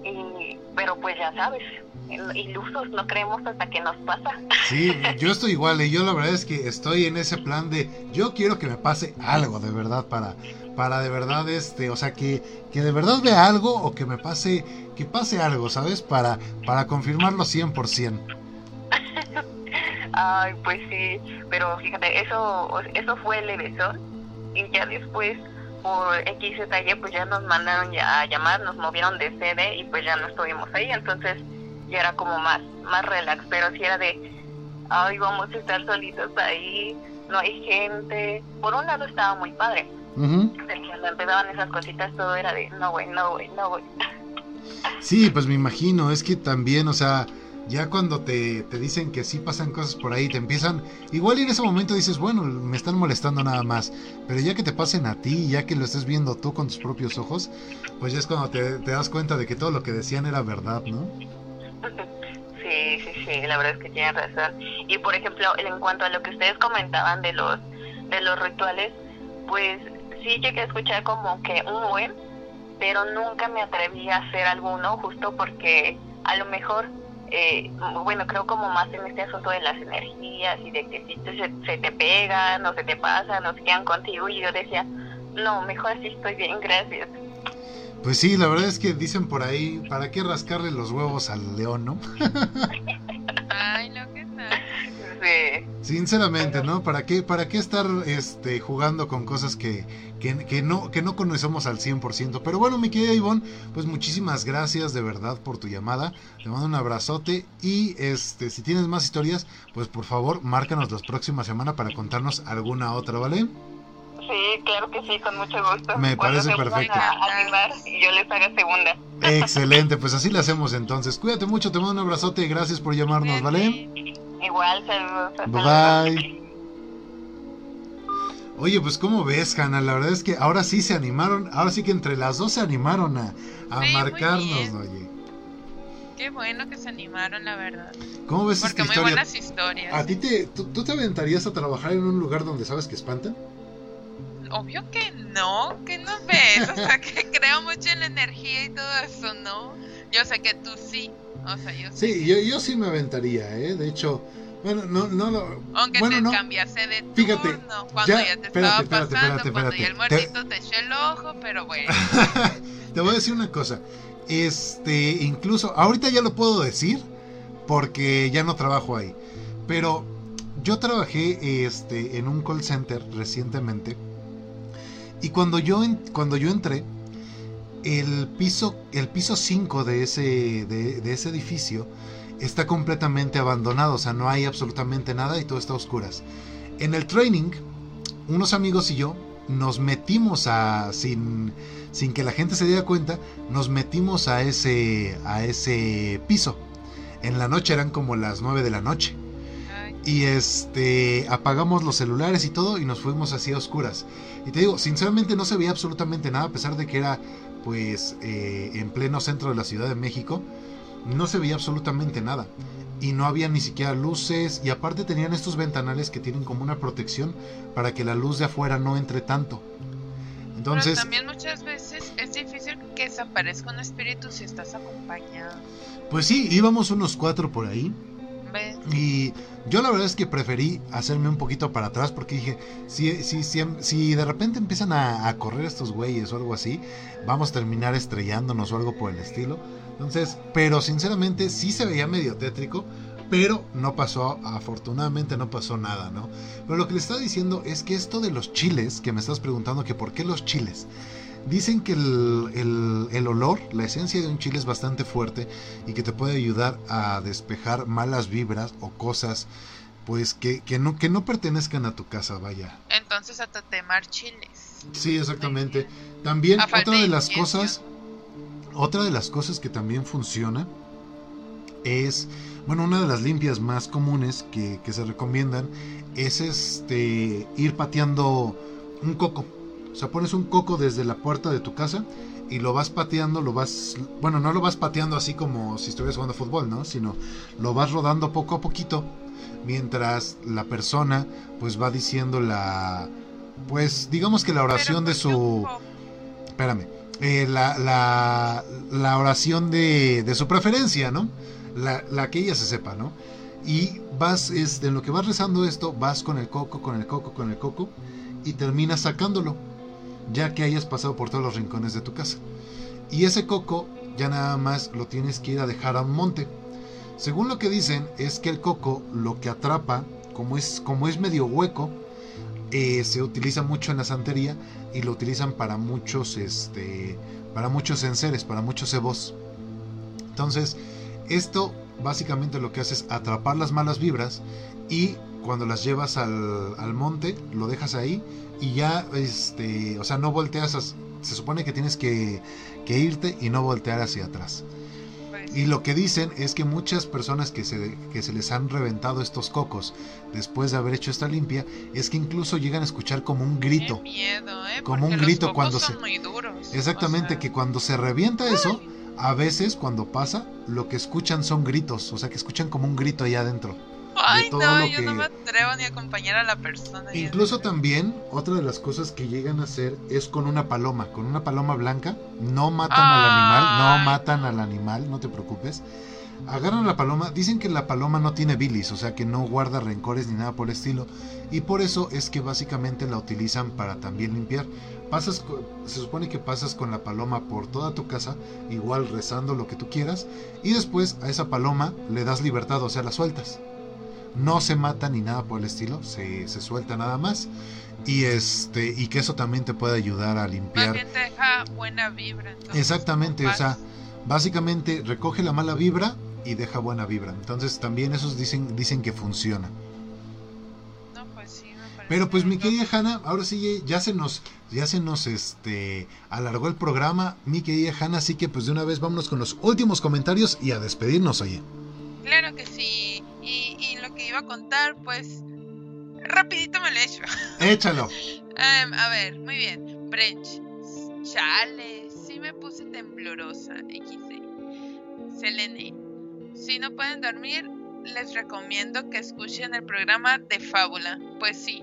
Y, pero pues ya sabes, ilusos no creemos hasta que nos pasa. Sí, yo estoy igual, y yo la verdad es que estoy en ese plan de yo quiero que me pase algo de verdad para para de verdad este, o sea, que que de verdad vea algo o que me pase que pase algo, ¿sabes? Para para confirmarlo 100%. Ay, pues sí, pero fíjate, eso eso fue levesón y ya después por X detalle pues ya nos mandaron ya a llamar, nos movieron de sede y pues ya no estuvimos ahí, entonces ya era como más más relax, pero sí era de ay, vamos a estar solitos ahí, no hay gente. Por un lado estaba muy padre, Ujú. pero cuando empezaban esas cositas todo era de no güey, no güey, no güey. Sí, pues me imagino, es que también, o sea, ya cuando te, te dicen que sí pasan cosas por ahí, te empiezan, igual en ese momento dices, bueno, me están molestando nada más, pero ya que te pasen a ti, ya que lo estés viendo tú con tus propios ojos, pues ya es cuando te, te das cuenta de que todo lo que decían era verdad, ¿no? Sí, sí, sí, la verdad es que tienen razón. Y por ejemplo, en cuanto a lo que ustedes comentaban de los de los rituales, pues sí llegué a escuchar como que un buen, pero nunca me atreví a hacer alguno justo porque a lo mejor eh, bueno, creo como más en este asunto de las energías y de que si te- se, te pegan o se te pasan o se quedan contigo y yo decía, no, mejor así estoy bien, gracias. Pues sí, la verdad es que dicen por ahí, ¿para qué rascarle los huevos al león, no? Ay, lo que. Sí. Sinceramente, ¿no? ¿Para qué, para qué estar este, jugando con cosas que, que, no, que no conocemos al 100%? Pero bueno, mi querida Ivonne, pues muchísimas gracias de verdad por tu llamada. Te mando un abrazote y este, si tienes más historias, pues por favor, márcanos la próxima semana para contarnos alguna otra, ¿vale? Sí, claro que sí, con mucho gusto. Me parece perfecto. animar y yo les haga segunda. Excelente, pues así lo hacemos entonces. Cuídate mucho, te mando un abrazote y gracias por llamarnos, ¿vale? Igual, saludos. Bye bye. Oye, pues ¿cómo ves, Hanna? La verdad es que ahora sí se animaron, ahora sí que entre las dos se animaron a, a marcarnos, oye. Qué bueno que se animaron, la verdad. ¿Cómo ves Porque esta muy buenas historias. ¿A ti te, tú, te aventarías a trabajar en un lugar donde sabes que espantan? Obvio que no, que no ves, o sea, que creo mucho en la energía y todo eso, ¿no? Yo sé que tú sí. O sea, yo sí, yo, yo sí me aventaría, ¿eh? De hecho, bueno, no, no lo. Aunque bueno, te no. cambiase de turno, Fíjate, cuando ya, ya, te espérate, estaba espérate, pasando, espérate, cuando ya el espérate. muertito te echó el ojo, pero bueno. te voy a decir una cosa. Este, incluso, ahorita ya lo puedo decir porque ya no trabajo ahí. Pero yo trabajé este, en un call center recientemente. Y cuando yo, cuando yo entré, el piso, el piso 5 de ese, de, de ese edificio está completamente abandonado. O sea, no hay absolutamente nada y todo está a oscuras. En el training, unos amigos y yo nos metimos a, sin, sin que la gente se diera cuenta, nos metimos a ese, a ese piso. En la noche eran como las 9 de la noche. Y este apagamos los celulares y todo y nos fuimos así a oscuras. Y te digo, sinceramente no se veía absolutamente nada, a pesar de que era pues eh, en pleno centro de la Ciudad de México, no se veía absolutamente nada. Y no había ni siquiera luces, y aparte tenían estos ventanales que tienen como una protección para que la luz de afuera no entre tanto. Entonces, pero también muchas veces es difícil que desaparezca un espíritu si estás acompañado. pues sí, íbamos unos cuatro por ahí. Y yo la verdad es que preferí hacerme un poquito para atrás porque dije, si, si, si, si de repente empiezan a, a correr estos güeyes o algo así, vamos a terminar estrellándonos o algo por el estilo. Entonces, pero sinceramente sí se veía medio tétrico, pero no pasó, afortunadamente no pasó nada, ¿no? Pero lo que le estaba diciendo es que esto de los chiles, que me estás preguntando que por qué los chiles, dicen que el, el, el olor, la esencia de un chile es bastante fuerte y que te puede ayudar a despejar malas vibras o cosas pues que, que no, que no pertenezcan a tu casa, vaya. Entonces a tatemar chiles. Sí, exactamente. También otra de las cosas, otra de las cosas que también funciona es, bueno, una de las limpias más comunes que, que se recomiendan es este ir pateando un coco. O sea, pones un coco desde la puerta de tu casa y lo vas pateando, lo vas, bueno, no lo vas pateando así como si estuvieras jugando fútbol, ¿no? Sino lo vas rodando poco a poquito mientras la persona pues va diciendo la, pues digamos que la oración de Pero, ¿por qué un su, espérame, eh, la, la, la oración de, de su preferencia, ¿no? La, la que ella se sepa, ¿no? Y vas, este, en lo que vas rezando esto, vas con el coco, con el coco, con el coco, y terminas sacándolo, ya que hayas pasado por todos los rincones de tu casa. Y ese coco ya nada más lo tienes que ir a dejar a un monte. Según lo que dicen, es que el coco lo que atrapa, como es, como es medio hueco, eh, se utiliza mucho en la santería y lo utilizan para muchos, este, para muchos enseres, para muchos cebos. Entonces, esto básicamente lo que hace es atrapar las malas vibras y cuando las llevas al, al monte, lo dejas ahí y ya, este, o sea, no volteas, as- se supone que tienes que, que irte y no voltear hacia atrás. Y lo que dicen es que muchas personas que se, que se les han reventado estos cocos después de haber hecho esta limpia, es que incluso llegan a escuchar como un grito. Miedo, ¿eh? Como Porque un grito cuando son se- muy duros. Exactamente, o sea, que cuando se revienta eso, a veces cuando pasa, lo que escuchan son gritos, o sea que escuchan como un grito allá adentro. Ay, no, yo que- no me atrevo ni a acompañar a la persona. Incluso también, otra de las cosas que llegan a hacer es con una paloma, con una paloma blanca, no matan al animal, no matan al animal, no te preocupes. Agarran la paloma, dicen que la paloma no tiene bilis, o sea que no guarda rencores ni nada por el estilo, y por eso es que básicamente la utilizan para también limpiar. Pasas, se supone que pasas con la paloma por toda tu casa, igual rezando lo que tú quieras, y después a esa paloma le das libertad, o sea, la sueltas. No se mata ni nada por el estilo, se, se suelta nada más. Y este, y que eso también te puede ayudar a limpiar. Te deja buena vibra. entonces, Exactamente, o sea, básicamente recoge la mala vibra y deja buena vibra. Entonces también esos dicen, dicen que funciona. No, pues sí, me Pero pues mi querida Hanna, ahora sí ya se nos, ya se nos este alargó el programa, mi querida Hanna, así que pues de una vez vámonos con los últimos comentarios y a despedirnos, oye. Claro que sí. Iba a contar, pues, rapidito me lo he hecho. Échalo. Em, a ver, muy bien. Brench. Chale, sí me puse temblorosa. XD. Selene. Si no pueden dormir, les recomiendo que escuchen el programa de Fábula. Pues sí.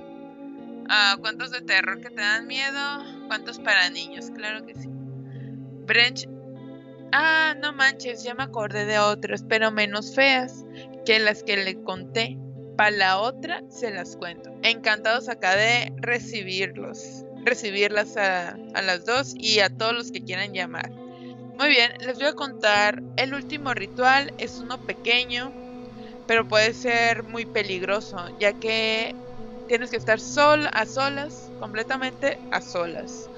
Ah, cuentos de terror que te dan miedo. Cuentos para niños, claro que sí. Brench. Ah, no manches, ya me acordé de otras, pero menos feas que las que le conté. Para la otra se las cuento. Encantados acá de recibirlos. Recibirlas a, a las dos y a todos los que quieran llamar. Muy bien, les voy a contar. El último ritual es uno pequeño, pero puede ser muy peligroso, ya que tienes que estar sol a solas, completamente a solas.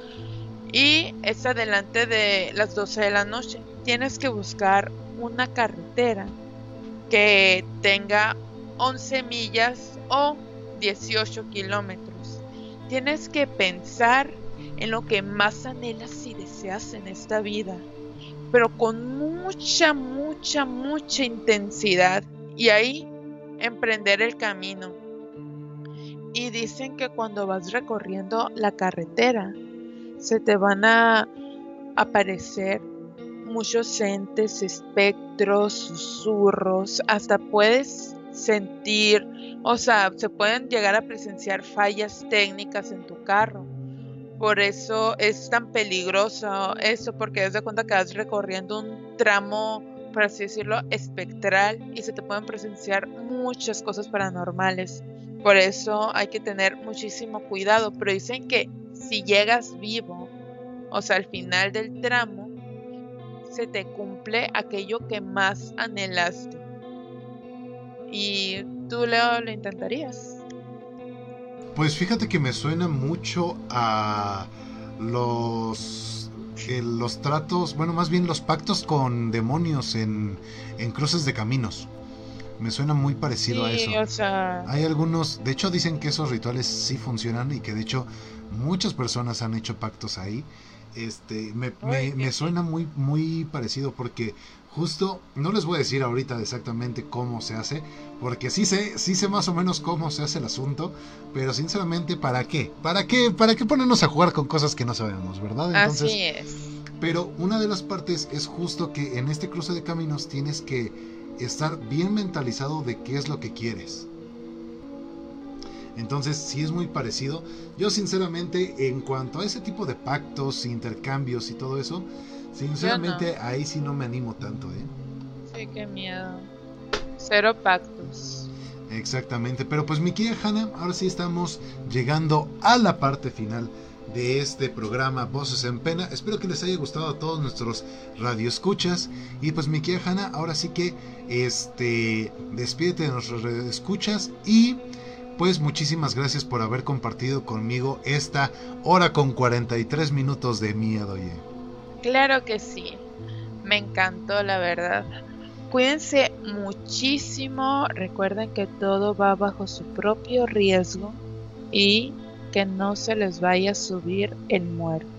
Y es adelante de las 12 de la noche. Tienes que buscar una carretera que tenga 11 millas o 18 kilómetros. Tienes que pensar en lo que más anhelas y deseas en esta vida, pero con mucha, mucha, mucha intensidad. Y ahí emprender el camino. Y dicen que cuando vas recorriendo la carretera, se te van a aparecer muchos entes, espectros, susurros, hasta puedes sentir, o sea, se pueden llegar a presenciar fallas técnicas en tu carro. Por eso es tan peligroso eso, porque das cuenta que vas recorriendo un tramo, por así decirlo, espectral y se te pueden presenciar muchas cosas paranormales. Por eso hay que tener muchísimo cuidado. Pero dicen que si llegas vivo, o sea, al final del tramo, se te cumple aquello que más anhelaste. Y tú, Leo, lo intentarías. Pues fíjate que me suena mucho a los eh, los tratos, bueno, más bien los pactos con demonios en, en cruces de caminos. Me suena muy parecido a eso. Sí, o sea, Hay algunos, de hecho dicen que esos rituales sí funcionan y que de hecho muchas personas han hecho pactos ahí. Este, me, suena muy, muy parecido porque justo, no les voy a decir ahorita exactamente cómo se hace, porque sí sé, sí sé más o menos cómo se hace el asunto, pero sinceramente, ¿para qué? ¿Para qué, para qué ponernos a jugar con cosas que no sabemos, verdad? Entonces, así es. pero una de las partes es justo que en este cruce de caminos tienes que estar bien mentalizado de qué es lo que quieres. Entonces, sí es muy parecido. Yo sinceramente, en cuanto a ese tipo de pactos, intercambios y todo eso, sinceramente ahí sí no me animo tanto, ¿eh? Sí, qué miedo. Cero pactos. Exactamente, pero pues mi querida Hanna, ahora sí estamos llegando a la parte final de este programa Voces en Pena. Espero que les haya gustado a todos nuestros radioescuchas. Y pues mi querida Hanna, ahora sí que este despídete de nuestros radioescuchas y pues muchísimas gracias por haber compartido conmigo esta hora con 43 minutos de miedo, oye. Claro que sí. Me encantó, la verdad. Cuídense muchísimo. Recuerden que todo va bajo su propio riesgo y que no se les vaya a subir el muerto.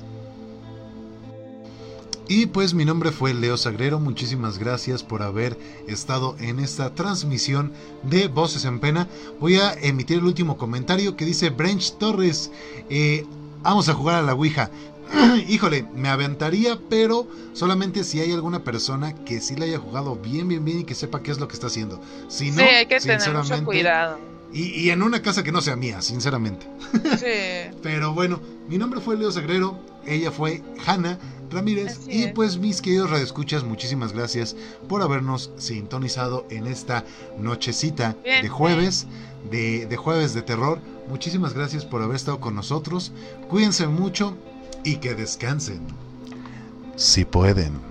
Y pues mi nombre fue Leo Sagrero, muchísimas gracias por haber estado en esta transmisión de Voces en Pena. Voy a emitir el último comentario que dice Brench Torres, eh, vamos a jugar a la Ouija. Híjole, me aventaría, pero solamente si hay alguna persona que sí la haya jugado bien, bien, bien y que sepa qué es lo que está haciendo. Si no, sí, hay que tener mucho cuidado. y, y en una casa que no sea mía, sinceramente. Sí. Pero bueno, mi nombre fue Leo Sagrero, ella fue Hanna Ramírez Así y es. pues mis queridos radioescuchas, muchísimas gracias por habernos sintonizado en esta nochecita Bien, de jueves, de, de jueves de terror. Muchísimas gracias por haber estado con nosotros. Cuídense mucho y que descansen. Si pueden.